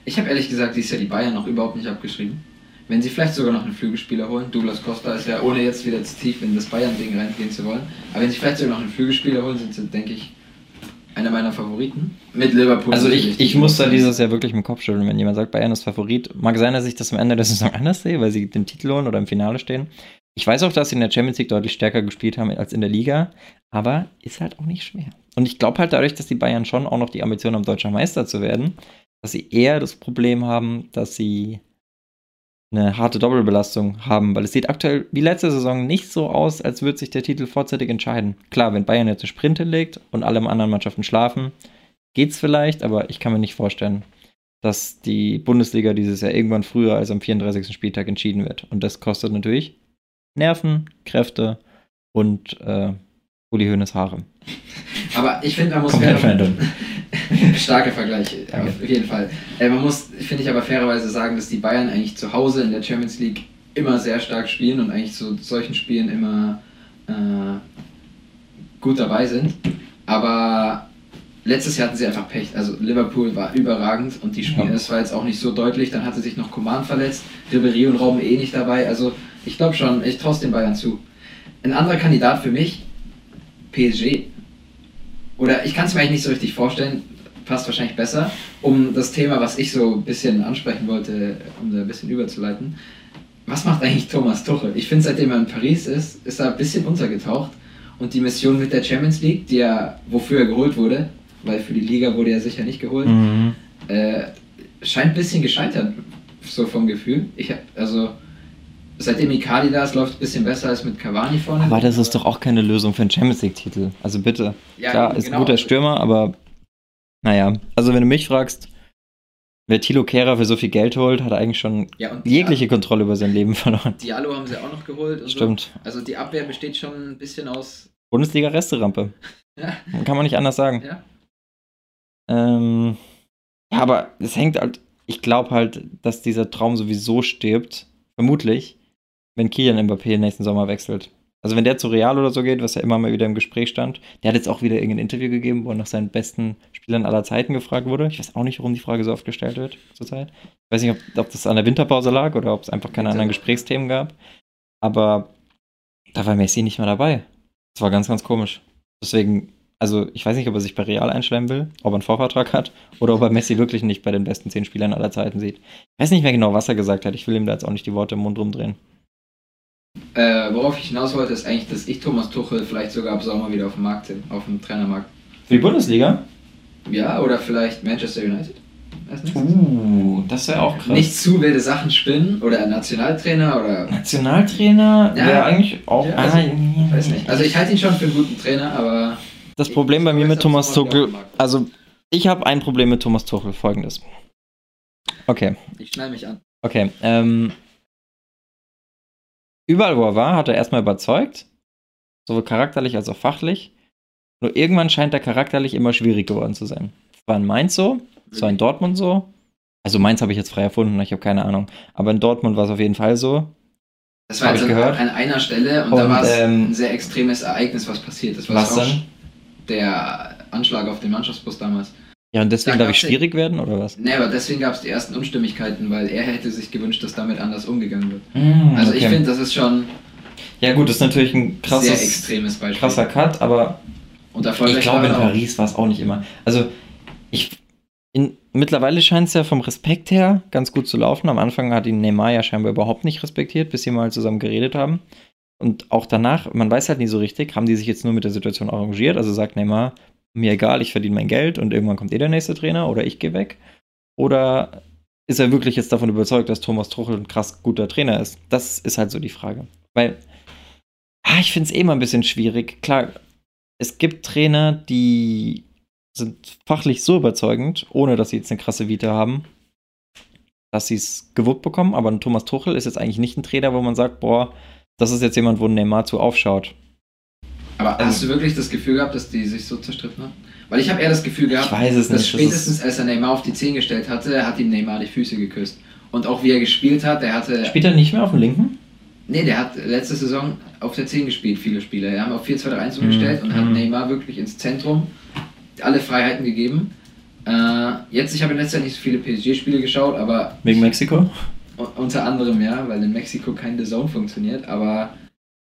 ich habe ehrlich gesagt dieses Jahr die Bayern noch überhaupt nicht abgeschrieben. Wenn sie vielleicht sogar noch einen Flügelspieler holen, Douglas Costa ist ja, ohne jetzt wieder zu tief in das Bayern-Ding reingehen zu wollen, aber wenn sie vielleicht sogar noch einen Flügelspieler holen, sind sie, denke ich, einer meiner Favoriten. Mit Liverpool. Also ich, ich muss da dieses Jahr wirklich dem Kopf schütteln, wenn jemand sagt, Bayern ist Favorit. Mag sein, dass ich das am Ende der Saison anders sehe, weil sie den Titel holen oder im Finale stehen. Ich weiß auch, dass sie in der Champions League deutlich stärker gespielt haben als in der Liga, aber ist halt auch nicht schwer. Und ich glaube halt dadurch, dass die Bayern schon auch noch die Ambition haben, deutscher Meister zu werden, dass sie eher das Problem haben, dass sie eine harte Doppelbelastung haben, weil es sieht aktuell wie letzte Saison nicht so aus, als würde sich der Titel vorzeitig entscheiden. Klar, wenn Bayern jetzt eine Sprinte legt und alle anderen Mannschaften schlafen, geht's vielleicht, aber ich kann mir nicht vorstellen, dass die Bundesliga dieses Jahr irgendwann früher als am 34. Spieltag entschieden wird. Und das kostet natürlich Nerven, Kräfte und äh, Uli Hoeneß Haare. Aber ich finde, man muss fair- random. [laughs] Starke Vergleich, Danke. auf jeden Fall. Äh, man muss, finde ich aber fairerweise sagen, dass die Bayern eigentlich zu Hause in der Champions League immer sehr stark spielen und eigentlich zu solchen Spielen immer äh, gut dabei sind. Aber letztes Jahr hatten sie einfach Pech. Also Liverpool war überragend und die Spiele, Ja. das war jetzt auch nicht so deutlich. Dann hatte sich noch Coman verletzt, Ribéry und Raum eh nicht dabei. Also ich glaube schon, ich traue es den Bayern zu. Ein anderer Kandidat für mich, PSG. Oder ich kann es mir eigentlich nicht so richtig vorstellen, passt wahrscheinlich besser, um das Thema, was ich so ein bisschen ansprechen wollte, um da ein bisschen überzuleiten. Was macht eigentlich Thomas Tuchel? Ich finde, seitdem er in Paris ist, ist er ein bisschen untergetaucht. Und die Mission mit der Champions League, die er, wofür er geholt wurde, weil für die Liga wurde er sicher nicht geholt, Mhm. äh, scheint ein bisschen gescheitert, so vom Gefühl. Ich hab, also, seitdem Icardi da ist, läuft es ein bisschen besser als mit Cavani vorne. Aber das ist doch auch keine Lösung für einen Champions League-Titel. Also bitte. Ja, Klar, ist genau. ein guter Stürmer, aber naja. Also wenn du mich fragst, wer Tilo Kehrer für so viel Geld holt, hat eigentlich schon Ja, jegliche Kontrolle über sein Leben [laughs] verloren. Diallo haben sie auch noch geholt. Stimmt. So. Also die Abwehr besteht schon ein bisschen aus. Bundesliga-Resterampe. [laughs] Ja, Kann man nicht anders sagen. ja. Ähm, ja, aber es hängt halt, ich glaube halt, dass dieser Traum sowieso stirbt, vermutlich, wenn Kylian Mbappé nächsten Sommer wechselt. Also wenn der zu Real oder so geht, was ja immer mal wieder im Gespräch stand, der hat jetzt auch wieder irgendein Interview gegeben, wo er nach seinen besten Spielern aller Zeiten gefragt wurde. Ich weiß auch nicht, warum die Frage so oft gestellt wird zurzeit. Ich weiß nicht, ob, ob das an der Winterpause lag oder ob es einfach keine anderen Gesprächsthemen gab. Aber da war Messi nicht mehr dabei. Das war ganz, ganz komisch. Deswegen, also ich weiß nicht, ob er sich bei Real einschleimen will, ob er einen Vorvertrag hat oder ob er Messi wirklich nicht bei den besten zehn Spielern aller Zeiten sieht. Ich weiß nicht mehr genau, was er gesagt hat. Ich will ihm da jetzt auch nicht die Worte im Mund rumdrehen. Äh, worauf ich hinaus wollte, ist eigentlich, dass ich Thomas Tuchel vielleicht sogar ab Sommer wieder auf dem Markt bin, auf dem Trainermarkt. Für die Bundesliga? Ja, oder vielleicht Manchester United. Uh, das wäre auch krass. Nicht zu wilde Sachen spinnen oder Nationaltrainer oder. Nationaltrainer Ja. wäre eigentlich auch. Ja, also, ah, Weiß nicht. Also ich halte ihn schon für einen guten Trainer, aber. Das Problem bei mir mit Thomas Tuchel. Also ich habe ein Problem mit Thomas Tuchel, folgendes. Okay, Ich schnall mich an. okay. Ähm, überall, wo er war, hat er erstmal überzeugt, sowohl charakterlich als auch fachlich. Nur irgendwann scheint er charakterlich immer schwierig geworden zu sein. Das war in Mainz so, das war in Dortmund so. Also Mainz habe ich jetzt frei erfunden, ich habe keine Ahnung. Aber in Dortmund war es auf jeden Fall so. Das war ich an, gehört. an einer Stelle und, da Und, war es ähm, ein sehr extremes Ereignis, was passiert ist. Was auch denn? Der Anschlag auf den Mannschaftsbus damals. Ja, und deswegen Da darf ich schwierig werden, oder was? Nee, aber deswegen gab es die ersten Unstimmigkeiten, weil er hätte sich gewünscht, dass damit anders umgegangen wird. Mm, Also ich okay. finde, das ist schon Ja gut, das ist natürlich ein sehr krasses, extremes Beispiel. krasser Cut, aber Und ich glaube in auch. Paris war es auch nicht immer. Also ich in, mittlerweile scheint es ja vom Respekt her ganz gut zu laufen. Am Anfang hat ihn Neymar ja scheinbar überhaupt nicht respektiert, bis sie mal zusammen geredet haben. Und auch danach, man weiß halt nie so richtig, haben die sich jetzt nur mit der Situation arrangiert. Also sagt Neymar, mir egal, ich verdiene mein Geld und irgendwann kommt eh der nächste Trainer oder ich gehe weg. Oder ist er wirklich jetzt davon überzeugt, dass Thomas Tuchel ein krass guter Trainer ist? Das ist halt so die Frage. Weil, ah, ich finde es eh immer ein bisschen schwierig. Klar, es gibt Trainer, die sind fachlich so überzeugend, ohne dass sie jetzt eine krasse Vita haben, dass sie es gewuppt bekommen, aber ein Thomas Tuchel ist jetzt eigentlich nicht ein Trainer, wo man sagt, boah, das ist jetzt jemand, wo Neymar zu aufschaut. Aber hast du wirklich das Gefühl gehabt, dass die sich so zerstritten haben? Weil ich habe eher das Gefühl gehabt, dass nicht. das spätestens als er Neymar auf die 10 gestellt hatte, hat ihm Neymar die Füße geküsst. Und auch wie er gespielt hat, der hatte. spielt er nicht mehr auf dem linken? Nee, der hat letzte Saison auf der 10 gespielt, viele Spieler. Die haben auf 4-2-3-1 Mhm. umgestellt und hat Mhm. Neymar wirklich ins Zentrum alle Freiheiten gegeben. Äh, jetzt, ich habe in letzter Zeit nicht so viele PSG-Spiele geschaut, aber Wegen Mexiko? Unter anderem ja, weil in Mexiko kein The Zone funktioniert. Aber,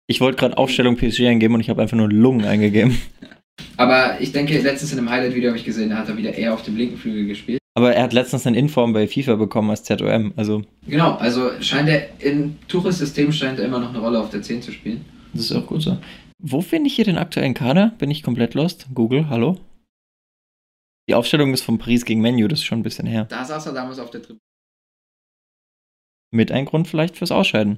Ich wollte gerade Aufstellung PSG eingeben und ich habe einfach nur Lungen eingegeben. aber ich denke, letztens in einem Highlight-Video habe ich gesehen, da hat er wieder eher auf dem linken Flügel gespielt. Aber er hat letztens eine Inform bei FIFA bekommen als ZOM. Also, Genau, also scheint er in Tuchels System scheint er immer noch eine Rolle auf der 10 zu spielen. das ist auch gut so. Wo finde ich hier den aktuellen Kader? Bin ich komplett lost? Google, hallo? Die Aufstellung ist von Paris gegen Menu, das ist schon ein bisschen her. Da saß er damals auf der Tribüne. Mit ein Grund vielleicht fürs Ausscheiden.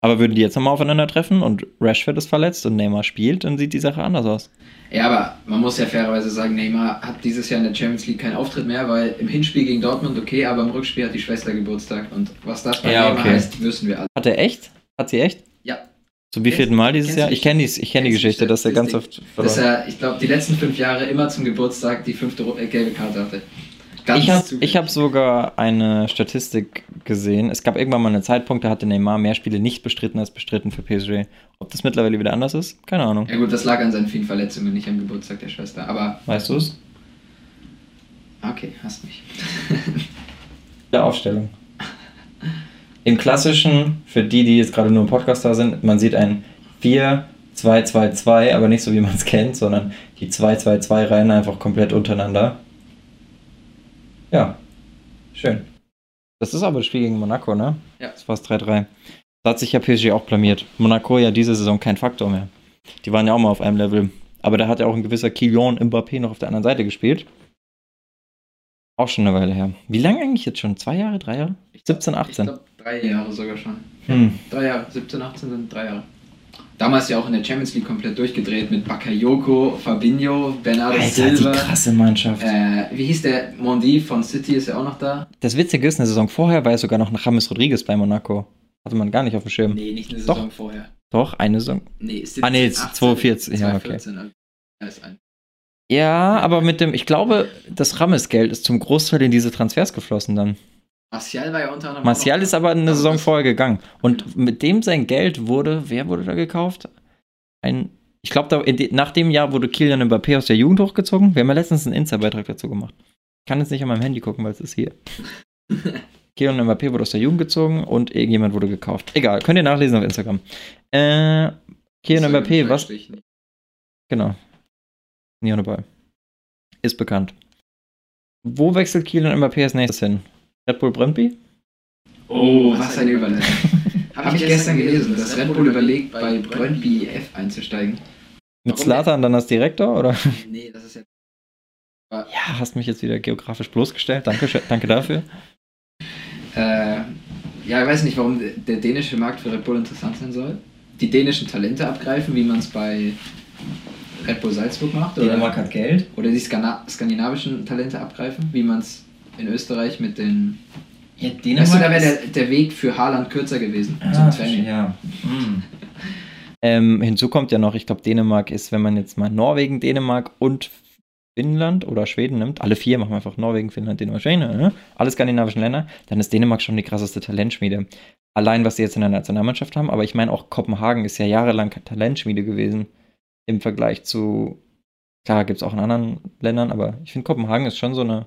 Aber würden die jetzt nochmal aufeinandertreffen und Rashford ist verletzt und Neymar spielt, dann sieht die Sache anders aus. Ja, aber man muss ja fairerweise sagen, Neymar hat dieses Jahr in der Champions League keinen Auftritt mehr, weil im Hinspiel gegen Dortmund okay, aber im Rückspiel hat die Schwester Geburtstag und was das bei Ja, Neymar okay. heißt, wissen wir alle. Hat er echt? Hat sie echt? Ja. Zum wievielten Mal dieses Jahr? Ich kenne die, ich kenn die Geschichte, dass er ganz oft Dass verloren er, ich glaube, die letzten fünf Jahre immer zum Geburtstag die fünfte äh, gelbe Karte hatte. Ganz Ich habe hab sogar eine Statistik gesehen. Es gab irgendwann mal einen Zeitpunkt, da hatte Neymar mehr Spiele nicht bestritten als bestritten für PSG. Ob das mittlerweile wieder anders ist? Keine Ahnung. Ja gut, das lag an seinen vielen Verletzungen, nicht am Geburtstag der Schwester. Aber Weißt du es? okay, hast mich. [laughs] Der Aufstellung. Im klassischen, für die, die jetzt gerade nur im Podcast da sind, man sieht ein 4-2-2-2, aber nicht so wie man es [laughs] kennt, sondern die 2-2-2 Reihen einfach komplett untereinander. Ja, schön. Das ist aber das Spiel gegen Monaco, ne? Ja. Das war es 3-3. Da hat sich ja PSG auch blamiert. Monaco ja diese Saison kein Faktor mehr. Die waren ja auch mal auf einem Level. Aber da hat ja auch ein gewisser Kylian Mbappé noch auf der anderen Seite gespielt. Auch schon eine Weile her. Wie lange eigentlich jetzt schon? Zwei Jahre, drei Jahre? 17, 18. Ich glaube, drei Jahre sogar schon. Hm. Drei Jahre, 17, 18 sind drei Jahre. Damals ja auch in der Champions League komplett durchgedreht mit Bakayoko, Fabinho, Bernardo Alter, Silva. die krasse Mannschaft. Äh, wie hieß der? Mondi von City ist ja auch noch da. Das Witzige ist, eine Saison vorher war ja sogar noch ein James Rodriguez bei Monaco. Hatte man gar nicht auf dem Schirm. Nee, nicht eine Doch. Saison vorher. Doch, eine Saison. Nee, 17, Ah, nee, 18, 2014, ja, okay. 2014, also. Ja, aber mit dem, ich glaube, das Rames-Geld ist zum Großteil in diese Transfers geflossen dann. Martial war ja unter anderem. Martial ist aber eine Saison vorher gegangen. Und mit dem sein Geld wurde, wer wurde da gekauft? Ein, ich glaube, nach dem Jahr wurde Kilian Mbappé aus der Jugend hochgezogen. Wir haben ja letztens einen Insta-Beitrag dazu gemacht. Ich kann jetzt nicht an meinem Handy gucken, weil es ist hier. [laughs] Kilian Mbappé wurde aus der Jugend gezogen und irgendjemand wurde gekauft. Egal, könnt ihr nachlesen auf Instagram. Äh, Kilian Mbappé, was? Genau. Nie ohne Ball. Ist bekannt. Wo wechselt Kilian Mbappé als nächstes hin? Red Bull Brøndby? Oh, was eine Überleitung. [laughs] Habe ich gestern gelesen, dass Red Bull überlegt, bei Brøndby F einzusteigen. Mit Slatan dann als Direktor, oder? Nee, das ist ja. Ja, hast mich jetzt wieder geografisch bloßgestellt. Danke, danke dafür. [laughs] Äh, ja, ich weiß nicht, warum der dänische Markt für Red Bull interessant sein soll. Die dänischen Talente abgreifen, wie man es bei Red Bull Salzburg macht. Oder, hat Geld. oder die Skana skandinavischen Talente abgreifen, wie man es in Österreich mit den. Ja, Weißt du, da wäre der, der Weg für Haaland kürzer gewesen Ah, zum Training. ja. Hm. [laughs] Ähm, hinzu kommt ja noch, ich glaube, Dänemark ist, wenn man jetzt mal Norwegen, Dänemark und Finnland oder Schweden nimmt, alle vier machen wir einfach Norwegen, Finnland, Dänemark, Schweden, ne? alle skandinavischen Länder, dann ist Dänemark schon die krasseste Talentschmiede. Allein, was sie jetzt in der Nationalmannschaft haben, aber ich meine auch Kopenhagen ist ja jahrelang Talentschmiede gewesen im Vergleich zu, klar, gibt es auch in anderen Ländern, aber ich finde Kopenhagen ist schon so eine,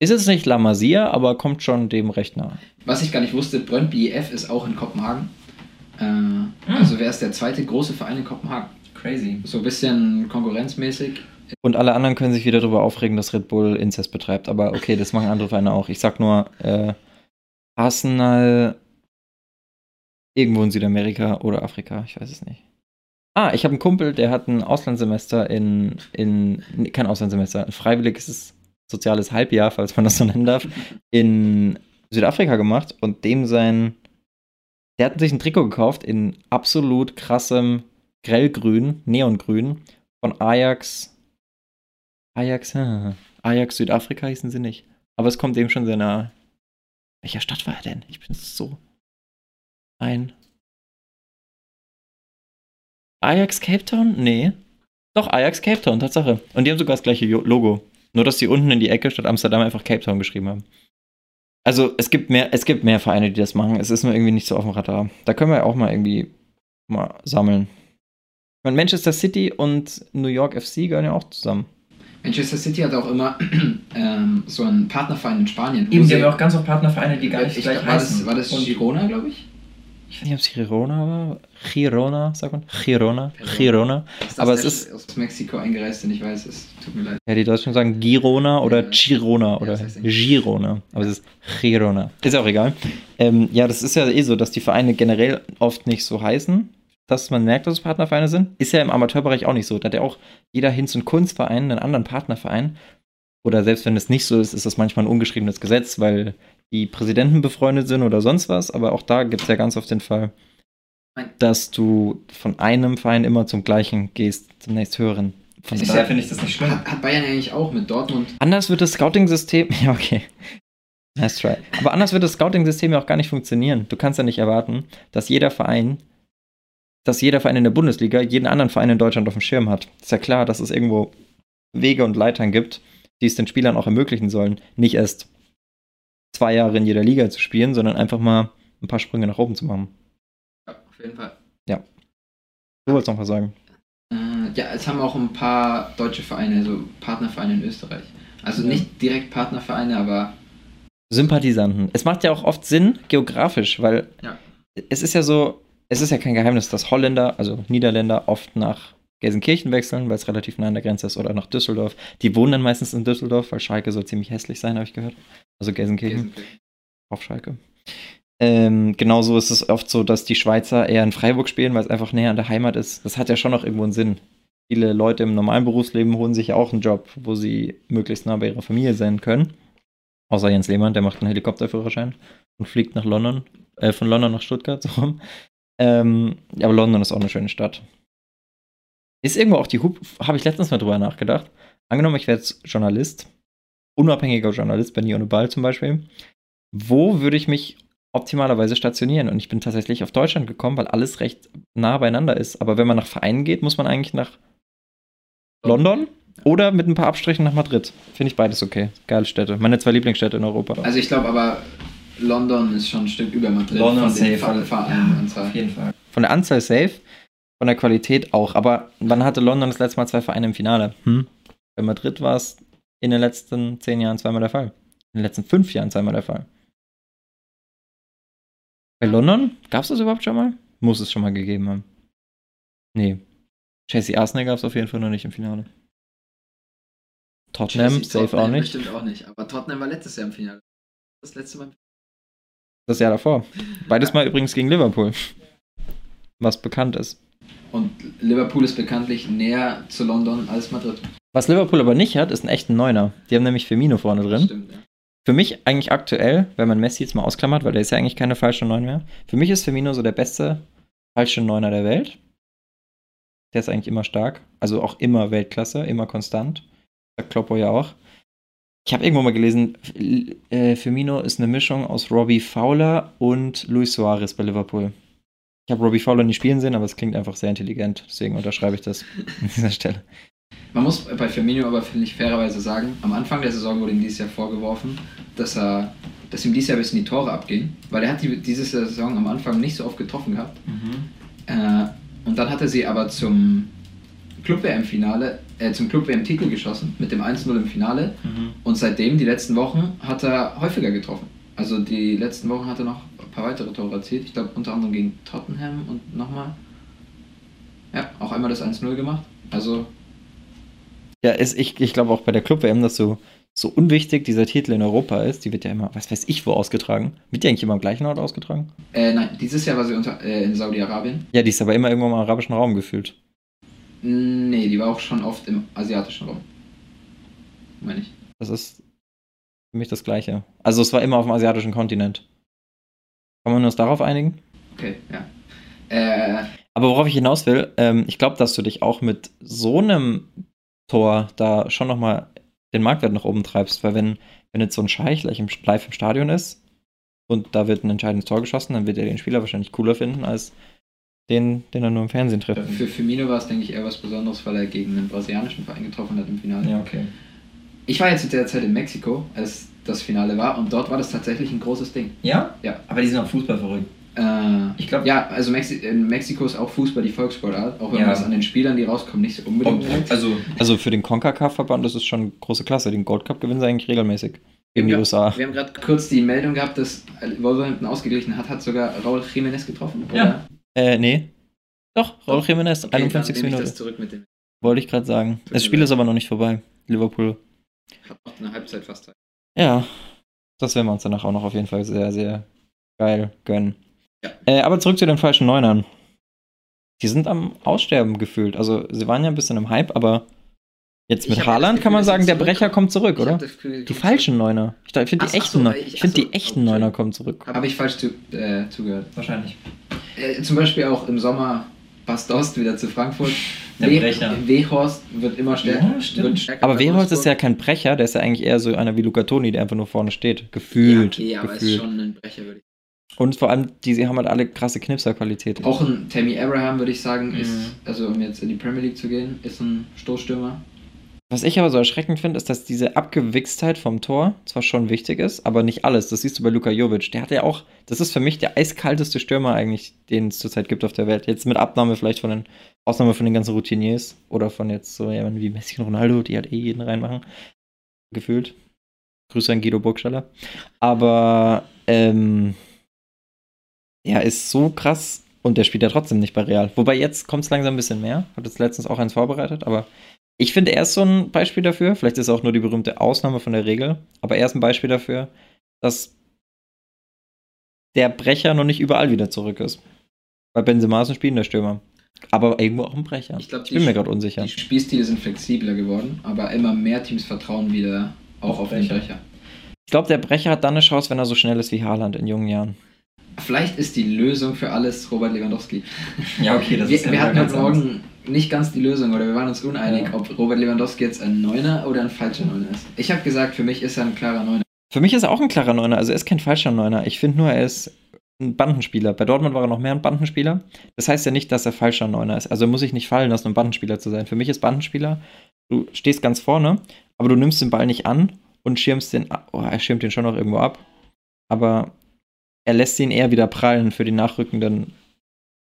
ist jetzt nicht La Masia, aber kommt schon dem recht nah. Was ich gar nicht wusste, Brøndby F ist auch in Kopenhagen. Äh, Also wäre es der zweite große Verein in Kopenhagen. Crazy. So ein bisschen konkurrenzmäßig. Und alle anderen können sich wieder darüber aufregen, dass Red Bull Inzest betreibt. Aber okay, das machen andere Vereine auch. Ich sag nur, äh, Arsenal irgendwo in Südamerika oder Afrika, ich weiß es nicht. Ah, ich habe einen Kumpel, der hat ein Auslandssemester in, in nee, kein Auslandssemester, ein freiwilliges soziales Halbjahr, falls man das so nennen darf, in Südafrika gemacht und dem sein, der hat sich ein Trikot gekauft in absolut krassem grellgrün, neongrün von Ajax, Ajax, hm, Ajax Südafrika hießen sie nicht. Aber es kommt dem schon sehr nahe. Welcher Stadt war er denn? Ich bin so ein. Ajax Cape Town? Nee. Doch, Ajax Cape Town, Tatsache. Und die haben sogar das gleiche Logo. Nur, dass die unten in die Ecke statt Amsterdam einfach Cape Town geschrieben haben. Also, es gibt mehr, es gibt mehr Vereine, die das machen. Es ist nur irgendwie nicht so auf dem Radar. Da können wir auch mal irgendwie mal sammeln. Ich meine, Manchester City und New York FC gehören ja auch zusammen. Manchester City hat auch immer [clears throat] ähm, so einen Partnerverein in Spanien. Eben, die haben ja auch ganz oft Partnervereine, die gar nicht ich gleich glaub, war heißen. das, war das Girona, glaube ich? Ich weiß nicht, ob es Girona war. Girona, sagt man? Girona. Girona. Girona. Ist Aber es ist- aus Mexiko eingereist, denn ich weiß, es tut mir leid. Ja, die Deutschen sagen Girona oder Ja. Girona Ja, oder das heißt eigentlich- Girona. Aber es ist Girona. Ist auch egal. Ähm, ja, das ist ja eh so, dass die Vereine generell oft nicht so heißen, dass man merkt, dass es Partnervereine sind. Ist ja im Amateurbereich auch nicht so. Da hat ja auch jeder Hinz- und Kunstverein einen anderen Partnerverein. Oder selbst wenn es nicht so ist, ist das manchmal ein ungeschriebenes Gesetz, weil die Präsidenten befreundet sind oder sonst was. Aber auch da gibt es ja ganz oft den Fall, dass du von einem Verein immer zum gleichen gehst, zum nächsthöheren. Von Ist daher finde ich das nicht schlimm. Hat Bayern eigentlich auch mit Dortmund. Anders wird das Scouting-System. [laughs] Ja, okay. Nice try. Aber anders wird das Scouting-System ja auch gar nicht funktionieren. Du kannst ja nicht erwarten, dass jeder Verein, dass jeder Verein in der Bundesliga jeden anderen Verein in Deutschland auf dem Schirm hat. Ist ja klar, dass es irgendwo Wege und Leitern gibt, die es den Spielern auch ermöglichen sollen, nicht erst zwei Jahre in jeder Liga zu spielen, sondern einfach mal ein paar Sprünge nach oben zu machen. Ja, auf jeden Fall. Du wolltest noch was sagen. Äh, ja, es haben auch ein paar deutsche Vereine, so Partnervereine in Österreich. Also Ja. nicht direkt Partnervereine, aber Sympathisanten. Es macht ja auch oft Sinn, geografisch, weil Ja. es ist ja so, es ist ja kein Geheimnis, dass Holländer, also Niederländer, oft nach Gelsenkirchen wechseln, weil es relativ nah an der Grenze ist, oder nach Düsseldorf. Die wohnen dann meistens in Düsseldorf, weil Schalke soll ziemlich hässlich sein, habe ich gehört. Also Gelsenkirchen Gelsenkirchen. auf Schalke. Ähm, genauso ist es oft so, dass die Schweizer eher in Freiburg spielen, weil es einfach näher an der Heimat ist. Das hat ja schon noch irgendwo einen Sinn. Viele Leute im normalen Berufsleben holen sich ja auch einen Job, wo sie möglichst nah bei ihrer Familie sein können. Außer Jens Lehmann, der macht einen Helikopterführerschein und fliegt nach London, äh, von London nach Stuttgart, so rum. Ähm, aber London ist auch eine schöne Stadt. Ist irgendwo auch die Hub, habe ich letztens mal drüber nachgedacht. Angenommen, ich wäre jetzt Journalist, unabhängiger Journalist, Benny ohne Ball zum Beispiel. Wo würde ich mich optimalerweise stationieren? Und ich bin tatsächlich auf Deutschland gekommen, weil alles recht nah beieinander ist. Aber wenn man nach Vereinen geht, muss man eigentlich nach London oder mit ein paar Abstrichen nach Madrid. Finde ich beides okay. Geile Städte. Meine zwei Lieblingsstädte in Europa. Also ich glaube aber, London ist schon ein Stück über Madrid London von den safe, Ver- Vereineanzahl. jeden Fall. Von der Anzahl safe, von der Qualität auch. Aber wann hatte London das letzte Mal zwei Vereine im Finale? Hm? Bei Madrid war es in den letzten zehn Jahren zweimal der Fall. In den letzten fünf Jahren zweimal der Fall. Bei London? Gab es das überhaupt schon mal? Muss es schon mal gegeben haben. Nee. Chelsea Arsenal gab es auf jeden Fall noch nicht im Finale. Tottenham, Chelsea, safe Tottenham auch nicht. Bestimmt auch nicht. Aber Tottenham war letztes Jahr im Finale. Das letzte Mal. Das Jahr davor. [laughs] Beides mal übrigens gegen Liverpool. Was bekannt ist. Und Liverpool ist bekanntlich näher zu London als Madrid. Was Liverpool aber nicht hat, ist ein echter Neuner. Die haben nämlich Firmino vorne drin. Stimmt, ja. Für mich eigentlich aktuell, wenn man Messi jetzt mal ausklammert, weil der ist ja eigentlich keine falsche Neun mehr. Für mich ist Firmino so der beste falsche Neuner der Welt. Der ist eigentlich immer stark. Also auch immer Weltklasse, immer konstant. Sagt Kloppo ja auch. Ich habe irgendwo mal gelesen, äh, Firmino ist eine Mischung aus Robbie Fowler und Luis Suarez bei Liverpool. Ich habe Robbie Fowler nie spielen sehen, aber es klingt einfach sehr intelligent. Deswegen unterschreibe ich das an dieser Stelle. Man muss bei Firmino aber, finde ich, fairerweise sagen, am Anfang der Saison wurde ihm dieses Jahr vorgeworfen, dass er dass ihm dieses Jahr ein bisschen die Tore abgehen, weil er hat die, diese Saison am Anfang nicht so oft getroffen gehabt. Äh, und dann hat er sie aber zum Club-WM-Finale, äh, zum Club-WM-Titel geschossen, mit dem 1-0 im Finale. Und seitdem, die letzten Wochen, hat er häufiger getroffen. Also die letzten Wochen hat er noch ein paar weitere Tore erzielt. Ich glaube unter anderem gegen Tottenham und nochmal. Ja, auch einmal das 1-0 gemacht. Also Ja, ist, ich, ich glaube auch bei der Club-WM, dass so, so unwichtig dieser Titel in Europa ist. Die wird ja immer, was weiß ich, wo ausgetragen. Wird die eigentlich immer am gleichen Ort ausgetragen? Äh, nein, dieses Jahr war sie unter, äh, in Saudi-Arabien. Ja, die ist aber immer irgendwo im arabischen Raum gefühlt. Nee, die war auch schon oft im asiatischen Raum. Meine ich. Das ist für mich das Gleiche. Also es war immer auf dem asiatischen Kontinent. Kann man uns darauf einigen? Okay, ja. Äh, Aber worauf ich hinaus will, ähm, ich glaube, dass du dich auch mit so einem Tor da schon nochmal den Marktwert nach oben treibst, weil wenn, wenn jetzt so ein Scheich gleich im, live im Stadion ist, und da wird ein entscheidendes Tor geschossen, dann wird er den Spieler wahrscheinlich cooler finden als den, den er nur im Fernsehen trifft. Für Firmino war es, denke ich, eher was Besonderes, weil er gegen einen brasilianischen Verein getroffen hat im Finale. Ja, okay. Ich war jetzt zu der Zeit in Mexiko, als das Finale war, und dort war das tatsächlich ein großes Ding. Ja? Ja. Aber die sind auch Fußball verrückt. Äh, Ich glaub- Ja, also Mexi in Mexiko ist auch Fußball die Volkssportart, auch wenn Ja. man das an den Spielern, die rauskommen, nicht so unbedingt merkt. Also, also für den CONCACAF-Verband ist es schon große Klasse. Den Gold Cup gewinnen sie eigentlich regelmäßig. Gegen die. USA. Wir haben gerade kurz die Meldung gehabt, dass Wolverhampton ausgeglichen hat, hat sogar Raul Jiménez getroffen. Ja. Äh, nee. Doch, Raul Jiménez, Okay, 51. dann nehme ich Minute. das zurück mit dem. Wollte ich gerade sagen. Das Spiel ist aber noch nicht vorbei. Liverpool. Hat noch eine Halbzeit fast Zeit. Ja, das werden wir uns danach auch noch auf jeden Fall sehr, sehr geil gönnen. Ja. Äh, aber zurück zu den falschen Neunern. Die sind am Aussterben gefühlt. Also, sie waren ja ein bisschen im Hype, aber jetzt mit Haaland Gefühl, kann man sagen, der Brecher kommt zurück, Ich oder? Gefühl, Die falschen Neuner. Ich, finde die echten so, Neuner. ich- finde die echten okay. Neuner kommen zurück. Habe ich falsch zu, äh, zugehört. Wahrscheinlich. Äh, zum Beispiel auch im Sommer Bast Ost wieder zu Frankfurt. [laughs] Wehorst wird immer stärker. Ja, wird stärker Aber Wehrholz ist ja kein Brecher, der ist ja eigentlich eher so einer wie Luca Toni, der einfach nur vorne steht. Gefühlt. Ja, okay, aber ist gefühlt. schon ein Brecher, würde ich Und vor allem, die, sie haben halt alle krasse Knipserqualität. Auch ein Tammy Abraham, würde ich sagen, ist, Mhm. also um jetzt in die Premier League zu gehen, ist ein Stoßstürmer. Was ich aber so erschreckend finde, ist, dass diese Abgewichstheit vom Tor zwar schon wichtig ist, aber nicht alles. Das siehst du bei Luka Jovic. Der hat ja auch, das ist für mich der eiskalteste Stürmer eigentlich, den es zurzeit gibt auf der Welt. Jetzt mit Abnahme vielleicht von den, Ausnahme von den ganzen Routiniers oder von jetzt so jemanden wie Messi und Ronaldo, die halt eh jeden reinmachen. Gefühlt. Grüße an Guido Burgstaller. Aber, ähm, er ist so krass und der spielt ja trotzdem nicht bei Real. Wobei jetzt kommt es langsam ein bisschen mehr. Hat jetzt letztens auch eins vorbereitet, aber ich finde, er ist so ein Beispiel dafür. Vielleicht ist er auch nur die berühmte Ausnahme von der Regel, aber er ist ein Beispiel dafür, dass der Brecher noch nicht überall wieder zurück ist. Bei Benzema ist ein spielender Stürmer. Aber irgendwo auch ein Brecher. Ich glaub, ich bin mir gerade unsicher. Die Spielstile sind flexibler geworden, aber immer mehr Teams vertrauen wieder auch auf den Brecher. Brecher. Ich glaube, der Brecher hat dann eine Chance, wenn er so schnell ist wie Haaland in jungen Jahren. Vielleicht ist die Lösung für alles Robert Lewandowski. Ja, okay, wir wir hatten heute Morgen nicht ganz die Lösung oder wir waren uns uneinig, Ja. ob Robert Lewandowski jetzt ein Neuner oder ein falscher Neuner ist. Ich habe gesagt, für mich ist er ein klarer Neuner. Für mich ist er auch ein klarer Neuner. Also er ist kein falscher Neuner. Ich finde nur, er ist ein Bandenspieler. Bei Dortmund war er noch mehr ein Bandenspieler. Das heißt ja nicht, dass er falscher Neuner ist. Also er muss sich nicht fallen lassen, um Bandenspieler zu sein. Für mich ist Bandenspieler, du stehst ganz vorne, aber du nimmst den Ball nicht an und schirmst den, oh, er schirmt den schon noch irgendwo ab. Aber er lässt ihn eher wieder prallen für die nachrückenden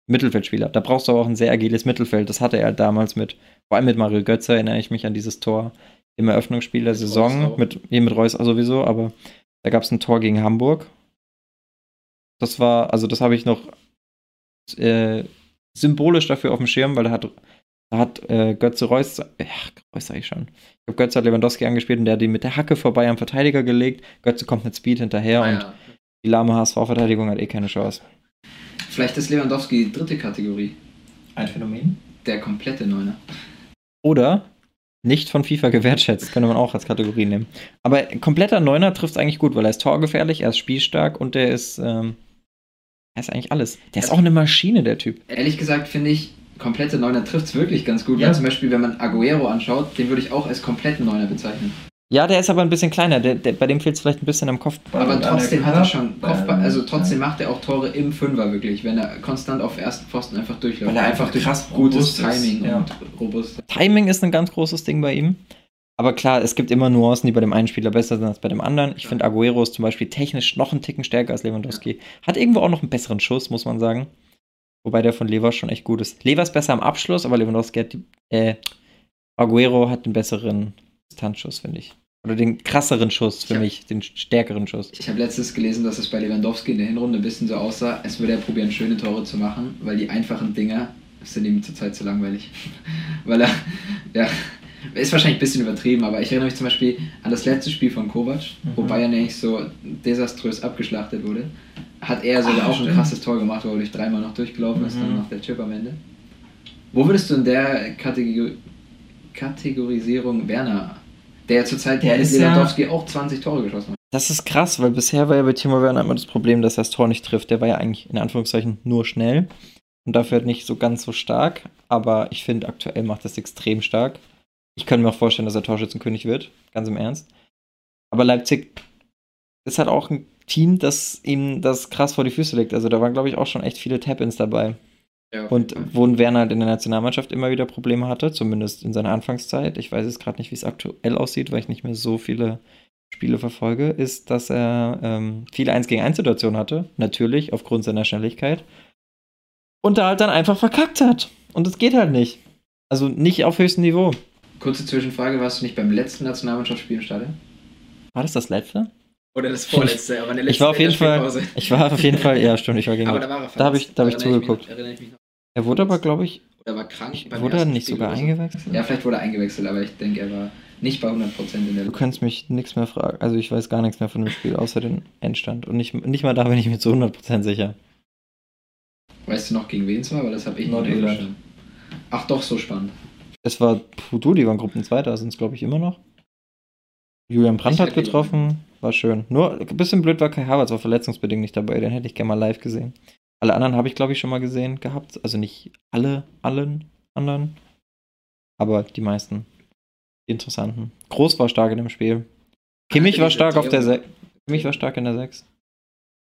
Mittelfeldspieler. Da brauchst du auch ein sehr agiles Mittelfeld. Das hatte er damals mit, vor allem mit Mario Götze erinnere ich mich an dieses Tor im Eröffnungsspiel der Saison. Mit, hier mit Reus sowieso, aber da gab es ein Tor gegen Hamburg. Das war, also das habe ich noch äh, symbolisch dafür auf dem Schirm, weil da hat, da hat äh, Götze Reus, ja, Reus sag ich schon. Ich glaube, Götze hat Lewandowski angespielt und der hat ihn mit der Hacke vorbei am Verteidiger gelegt. Götze kommt mit Speed hinterher Ah, und ja. die lahme HSV-Verteidigung hat eh keine Chance. Vielleicht ist Lewandowski die dritte Kategorie, Ein Phänomen? der komplette Neuner. Oder nicht von FIFA gewertschätzt, könnte man auch als Kategorie nehmen. Aber kompletter Neuner trifft es eigentlich gut, weil er ist torgefährlich, er ist spielstark und der ist, ähm, er ist eigentlich alles. Der ist auch eine Maschine, der Typ. Ehrlich gesagt finde ich, komplette Neuner trifft es wirklich ganz gut, Ja. weil zum Beispiel, wenn man Aguero anschaut, den würde ich auch als kompletten Neuner bezeichnen. Ja, der ist aber ein bisschen kleiner, der, der, bei dem fehlt es vielleicht ein bisschen am Kopf. Aber trotzdem hat er schon Kopfball, Körper- also trotzdem macht er auch Tore im Fünfer wirklich, wenn er konstant auf ersten Pfosten einfach durchläuft. Weil er einfach durch krass gutes robust ist, Timing ja. und robust. Timing ist ein ganz großes Ding bei ihm. Aber klar, es gibt immer Nuancen, die bei dem einen Spieler besser sind als bei dem anderen. Ich Ja. finde, Aguero ist zum Beispiel technisch noch einen Ticken stärker als Lewandowski. Hat irgendwo auch noch einen besseren Schuss, muss man sagen. Wobei der von Lever schon echt gut ist. Lever ist besser am Abschluss, aber Lewandowski hat die, äh, Aguero hat den besseren Distanzschuss, finde ich. Oder den krasseren Schuss für Ja. mich, den stärkeren Schuss. Ich habe letztens gelesen, dass es bei Lewandowski in der Hinrunde ein bisschen so aussah, als würde er probieren, schöne Tore zu machen, weil die einfachen Dinger sind ihm zurzeit zu langweilig. [laughs] weil er, ja, ist wahrscheinlich ein bisschen übertrieben, aber ich erinnere mich zum Beispiel an das letzte Spiel von Kovac, wo Mhm. Bayern nämlich so desaströs abgeschlachtet wurde. Hat er sogar Ah, auch ein stimmt. krasses Tor gemacht, wo er durch dreimal noch durchgelaufen ist, Mhm. dann noch der Chip am Ende. Wo würdest du in der Kategor Kategorisierung Werner, der zurzeit Der mit ist ja- Lewandowski auch 20 Tore geschossen hat? Das ist krass, weil bisher war ja bei Timo Werner immer das Problem, dass er das Tor nicht trifft. Der war ja eigentlich in Anführungszeichen nur schnell und dafür halt nicht so ganz so stark. Aber ich finde, aktuell macht das extrem stark. Ich könnte mir auch vorstellen, dass er Torschützenkönig wird, ganz im Ernst. Aber Leipzig ist halt auch ein Team, das ihm das krass vor die Füße legt. Also da waren, glaube ich, auch schon echt viele Tap-Ins dabei. Ja, Und wo Werner halt in der Nationalmannschaft immer wieder Probleme hatte, zumindest in seiner Anfangszeit, ich weiß jetzt gerade nicht, wie es aktuell aussieht, weil ich nicht mehr so viele Spiele verfolge, ist, dass er ähm, viele 1 gegen 1 Situationen hatte, natürlich aufgrund seiner Schnelligkeit. Und da halt dann einfach verkackt hat. Und das geht halt nicht. Also nicht auf höchstem Niveau. Kurze Zwischenfrage, warst du nicht beim letzten Nationalmannschaftsspiel im Stadion? War das das letzte? Oder das vorletzte, aber Ich war auf jeden Fall, ich war auf jeden Fall, ja stimmt, ich war [laughs] gegen. Aber da war er Da hab ich- da hab ich zugeguckt. ich mich noch. Er wurde aber, glaube ich, Oder war krank. beim wurde er nicht sogar so. eingewechselt? Ja, vielleicht wurde er eingewechselt, aber ich denke, er war nicht bei 100% in der Du kannst mich nichts mehr fragen. Also ich weiß gar nichts mehr von dem Spiel, außer den Endstand. Und nicht, nicht mal da bin ich mir zu 100% sicher. Weißt du noch, gegen wen es war? Weil das habe ich nicht Nordirland. verstanden. Ach doch, so spannend. Es war Pudu, die waren Gruppenzweiter, sind es glaube ich immer noch. Julian Brandt Ich hat getroffen, war schön. Nur ein bisschen blöd war Kai Havertz, war verletzungsbedingt nicht dabei, den hätte ich gerne mal live gesehen. Alle anderen habe ich glaube ich schon mal gesehen gehabt, also nicht alle, allen anderen, aber die meisten. Die interessanten. Groß war stark in dem Spiel. Kimmich war stark auf der 6. Kimmich war stark in der 6.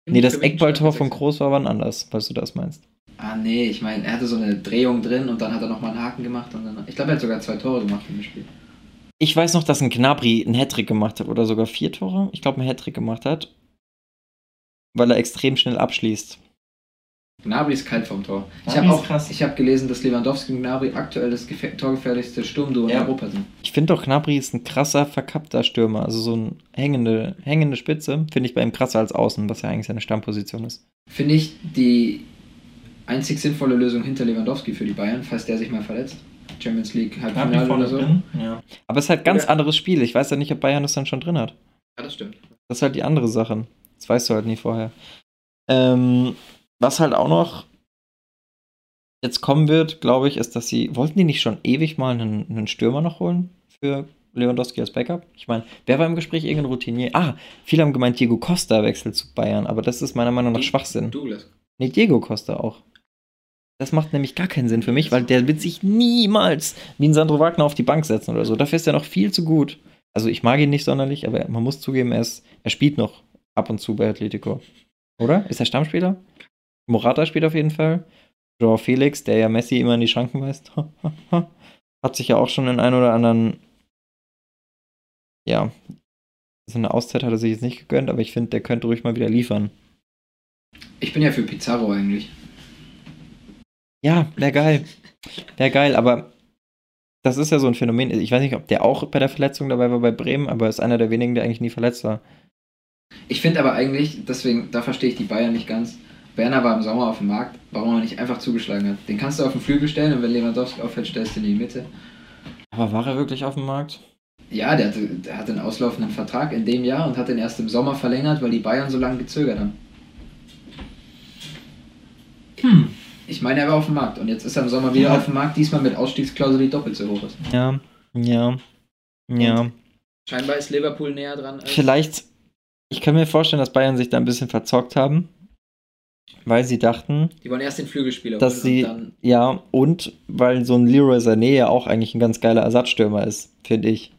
Nee, das Eckballtor von Groß war wann anders, falls du das meinst. Ah, nee, ich meine, er hatte so eine Drehung drin und dann hat er nochmal einen Haken gemacht und dann. Ich glaube, er hat sogar zwei Tore gemacht in dem Spiel. Ich weiß noch, dass ein Gnabry einen Hattrick gemacht hat oder sogar vier Tore. Ich glaube, einen Hattrick gemacht hat. Weil er extrem schnell abschließt. Gnabry ist kalt vom Tor. Ich Gnabry habe ist auch krass. ich hab gelesen, dass Lewandowski und Gnabry aktuell das gefä- torgefährlichste Sturmduo Ja. in Europa sind. Ich finde doch, Gnabry ist ein krasser, verkappter Stürmer. Also so eine hängende, hängende Spitze finde ich bei ihm krasser als außen, was ja eigentlich seine Stammposition ist. Finde ich die einzig sinnvolle Lösung hinter Lewandowski für die Bayern, falls der sich mal verletzt. Champions League Halbfinale oder so. Ja. Aber es ist halt ein ganz Oder- anderes Spiel. Ich weiß ja nicht, ob Bayern das dann schon drin hat. Ja, das stimmt. Das ist halt die andere Sache. Das weißt du halt nie vorher. Ähm, was halt auch noch jetzt kommen wird, glaube ich, ist, dass sie. Wollten die nicht schon ewig mal einen, einen Stürmer noch holen für Lewandowski als Backup? Ich meine, wer war im Gespräch irgendein Routinier? Ah, viele haben gemeint, Diego Costa wechselt zu Bayern, aber das ist meiner Meinung nach Schwachsinn. Douglas. Nee, Diego Costa auch. Das macht nämlich gar keinen Sinn für mich, weil der wird sich niemals wie ein Sandro Wagner auf die Bank setzen oder so. Dafür ist er noch viel zu gut. Also ich mag ihn nicht sonderlich, aber man muss zugeben, er, ist, er spielt noch ab und zu bei Atletico. Oder? Ist er Stammspieler? Morata spielt auf jeden Fall. Joao Felix, der ja Messi immer in die Schranken weist, [laughs] hat sich ja auch schon in einen oder anderen, ja, so eine Auszeit hat er sich jetzt nicht gegönnt, aber ich finde, der könnte ruhig mal wieder liefern. Ich bin ja für Pizarro eigentlich. Ja, wäre geil. Wäre geil, aber das ist ja so ein Phänomen. Ich weiß nicht, ob der auch bei der Verletzung dabei war bei Bremen, aber ist einer der wenigen, der eigentlich nie verletzt war. Ich finde aber eigentlich, deswegen, da verstehe ich die Bayern nicht ganz. Werner war im Sommer auf dem Markt, warum er nicht einfach zugeschlagen hat. Den kannst du auf den Flügel stellen und wenn Lewandowski auffällt, stellst du ihn in die Mitte. Aber war er wirklich auf dem Markt? Ja, der hatte, der hatte einen auslaufenden Vertrag in dem Jahr und hat den erst im Sommer verlängert, weil die Bayern so lange gezögert haben. Hm. Ich meine, er war auf dem Markt und jetzt ist er im Sommer wieder Ja. auf dem Markt, diesmal mit Ausstiegsklausel, die doppelt so hoch ist. Ja, ja, ja. Scheinbar ist Liverpool näher dran. Vielleicht, ich kann mir vorstellen, dass Bayern sich da ein bisschen verzockt haben, weil sie dachten, Die wollen erst den Flügelspieler dass sie, und dann. ja, und weil so ein Leroy Sané ja auch eigentlich ein ganz geiler Ersatzstürmer ist, finde ich.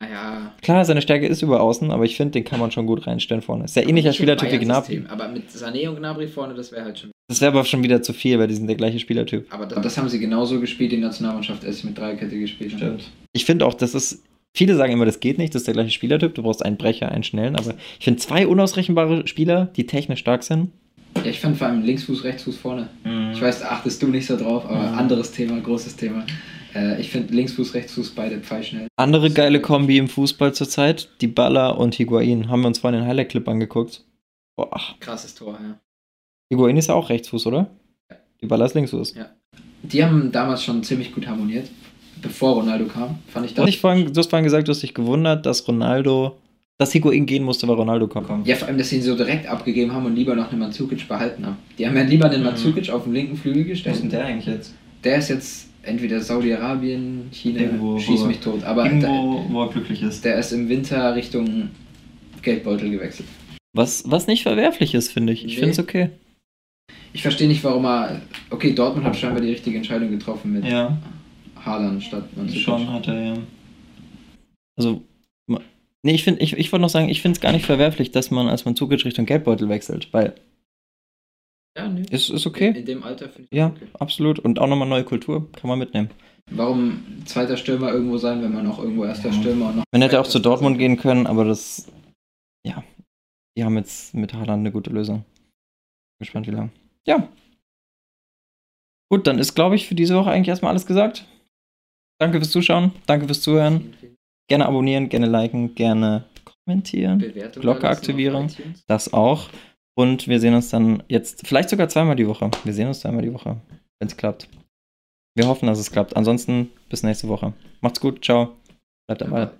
Naja. Klar, seine Stärke ist über außen, aber ich finde, den kann man schon gut reinstellen vorne. Ist ja ähnlicher Spielertyp wie Gnabry. Aber mit Sané und Gnabry vorne, das wäre halt schon. Das wäre aber schon wieder zu viel, weil die sind der gleiche Spielertyp. Aber das, das haben sie genauso gespielt, die Nationalmannschaft, als sie mit Dreierkette gespielt haben. Ich finde auch, das ist. Viele sagen immer, das geht nicht, das ist der gleiche Spielertyp. Du brauchst einen Brecher, einen schnellen. Aber ich finde zwei unausrechenbare Spieler, die technisch stark sind. Ja, ich fand vor allem Linksfuß, Rechtsfuß vorne. Ich weiß, achtest du nicht so drauf, aber Mhm. anderes Thema, großes Thema. Äh, ich finde Linksfuß, Rechtsfuß beide pfeilschnell. Andere geile Kombi im Fußball zurzeit, die Baller und Higuain. Haben wir uns vorhin den Highlight-Clip angeguckt. Boah, Krasses Tor, ja. Higuain ist ja auch Rechtsfuß, oder? Ja. Die Baller ist Linksfuß. Die haben damals schon ziemlich gut harmoniert, bevor Ronaldo kam, fand ich Du hast, nicht vorhin, du hast vorhin gesagt, du hast dich gewundert, dass Ronaldo, dass Higuain gehen musste, weil Ronaldo kommt. Ja, vor allem, dass sie ihn so direkt abgegeben haben und lieber noch einen Manzukic behalten haben. Die haben ja lieber einen Mhm. Auf dem linken Flügel gestellt. der eigentlich jetzt? Der ist jetzt entweder Saudi-Arabien, China, Irgendwo, schieß wo- mich tot. Aber der, wo er glücklich ist. der ist im Winter Richtung Geldbeutel gewechselt. Was, was nicht verwerflich ist, finde ich. Ich Nee. finde es okay. Ich verstehe nicht, warum er. Okay, Dortmund hat scheinbar die richtige Entscheidung getroffen mit Ja, Haaland statt Manzukic. hat er, ja. Also, Nee, ich, find, ich, ich wollte noch sagen, ich finde es gar nicht verwerflich, dass man, als man Zugic Richtung Geldbeutel wechselt, weil Ja, nee. ist, ist okay. In dem Alter finde ich Ja, okay. absolut. Und auch nochmal neue Kultur, kann man mitnehmen. Warum zweiter Stürmer irgendwo sein, wenn man auch irgendwo erster Ja. Stürmer und noch. Man hätte auch zu Dortmund gehen können, aber das, ja, die haben jetzt mit Haaland eine gute Lösung. Gespannt, wie lange. Ja. Gut, dann ist, glaube ich, für diese Woche eigentlich erstmal alles gesagt. Danke fürs Zuschauen, danke fürs Zuhören. Gerne abonnieren, gerne liken, gerne kommentieren. Bewertung Glocke aktivieren. Das auch. Und wir sehen uns dann jetzt, vielleicht sogar zweimal die Woche. Wir sehen uns zweimal die Woche, wenn es klappt. Wir hoffen, dass es klappt. Ansonsten bis nächste Woche. Macht's gut, ciao. Bleibt dabei.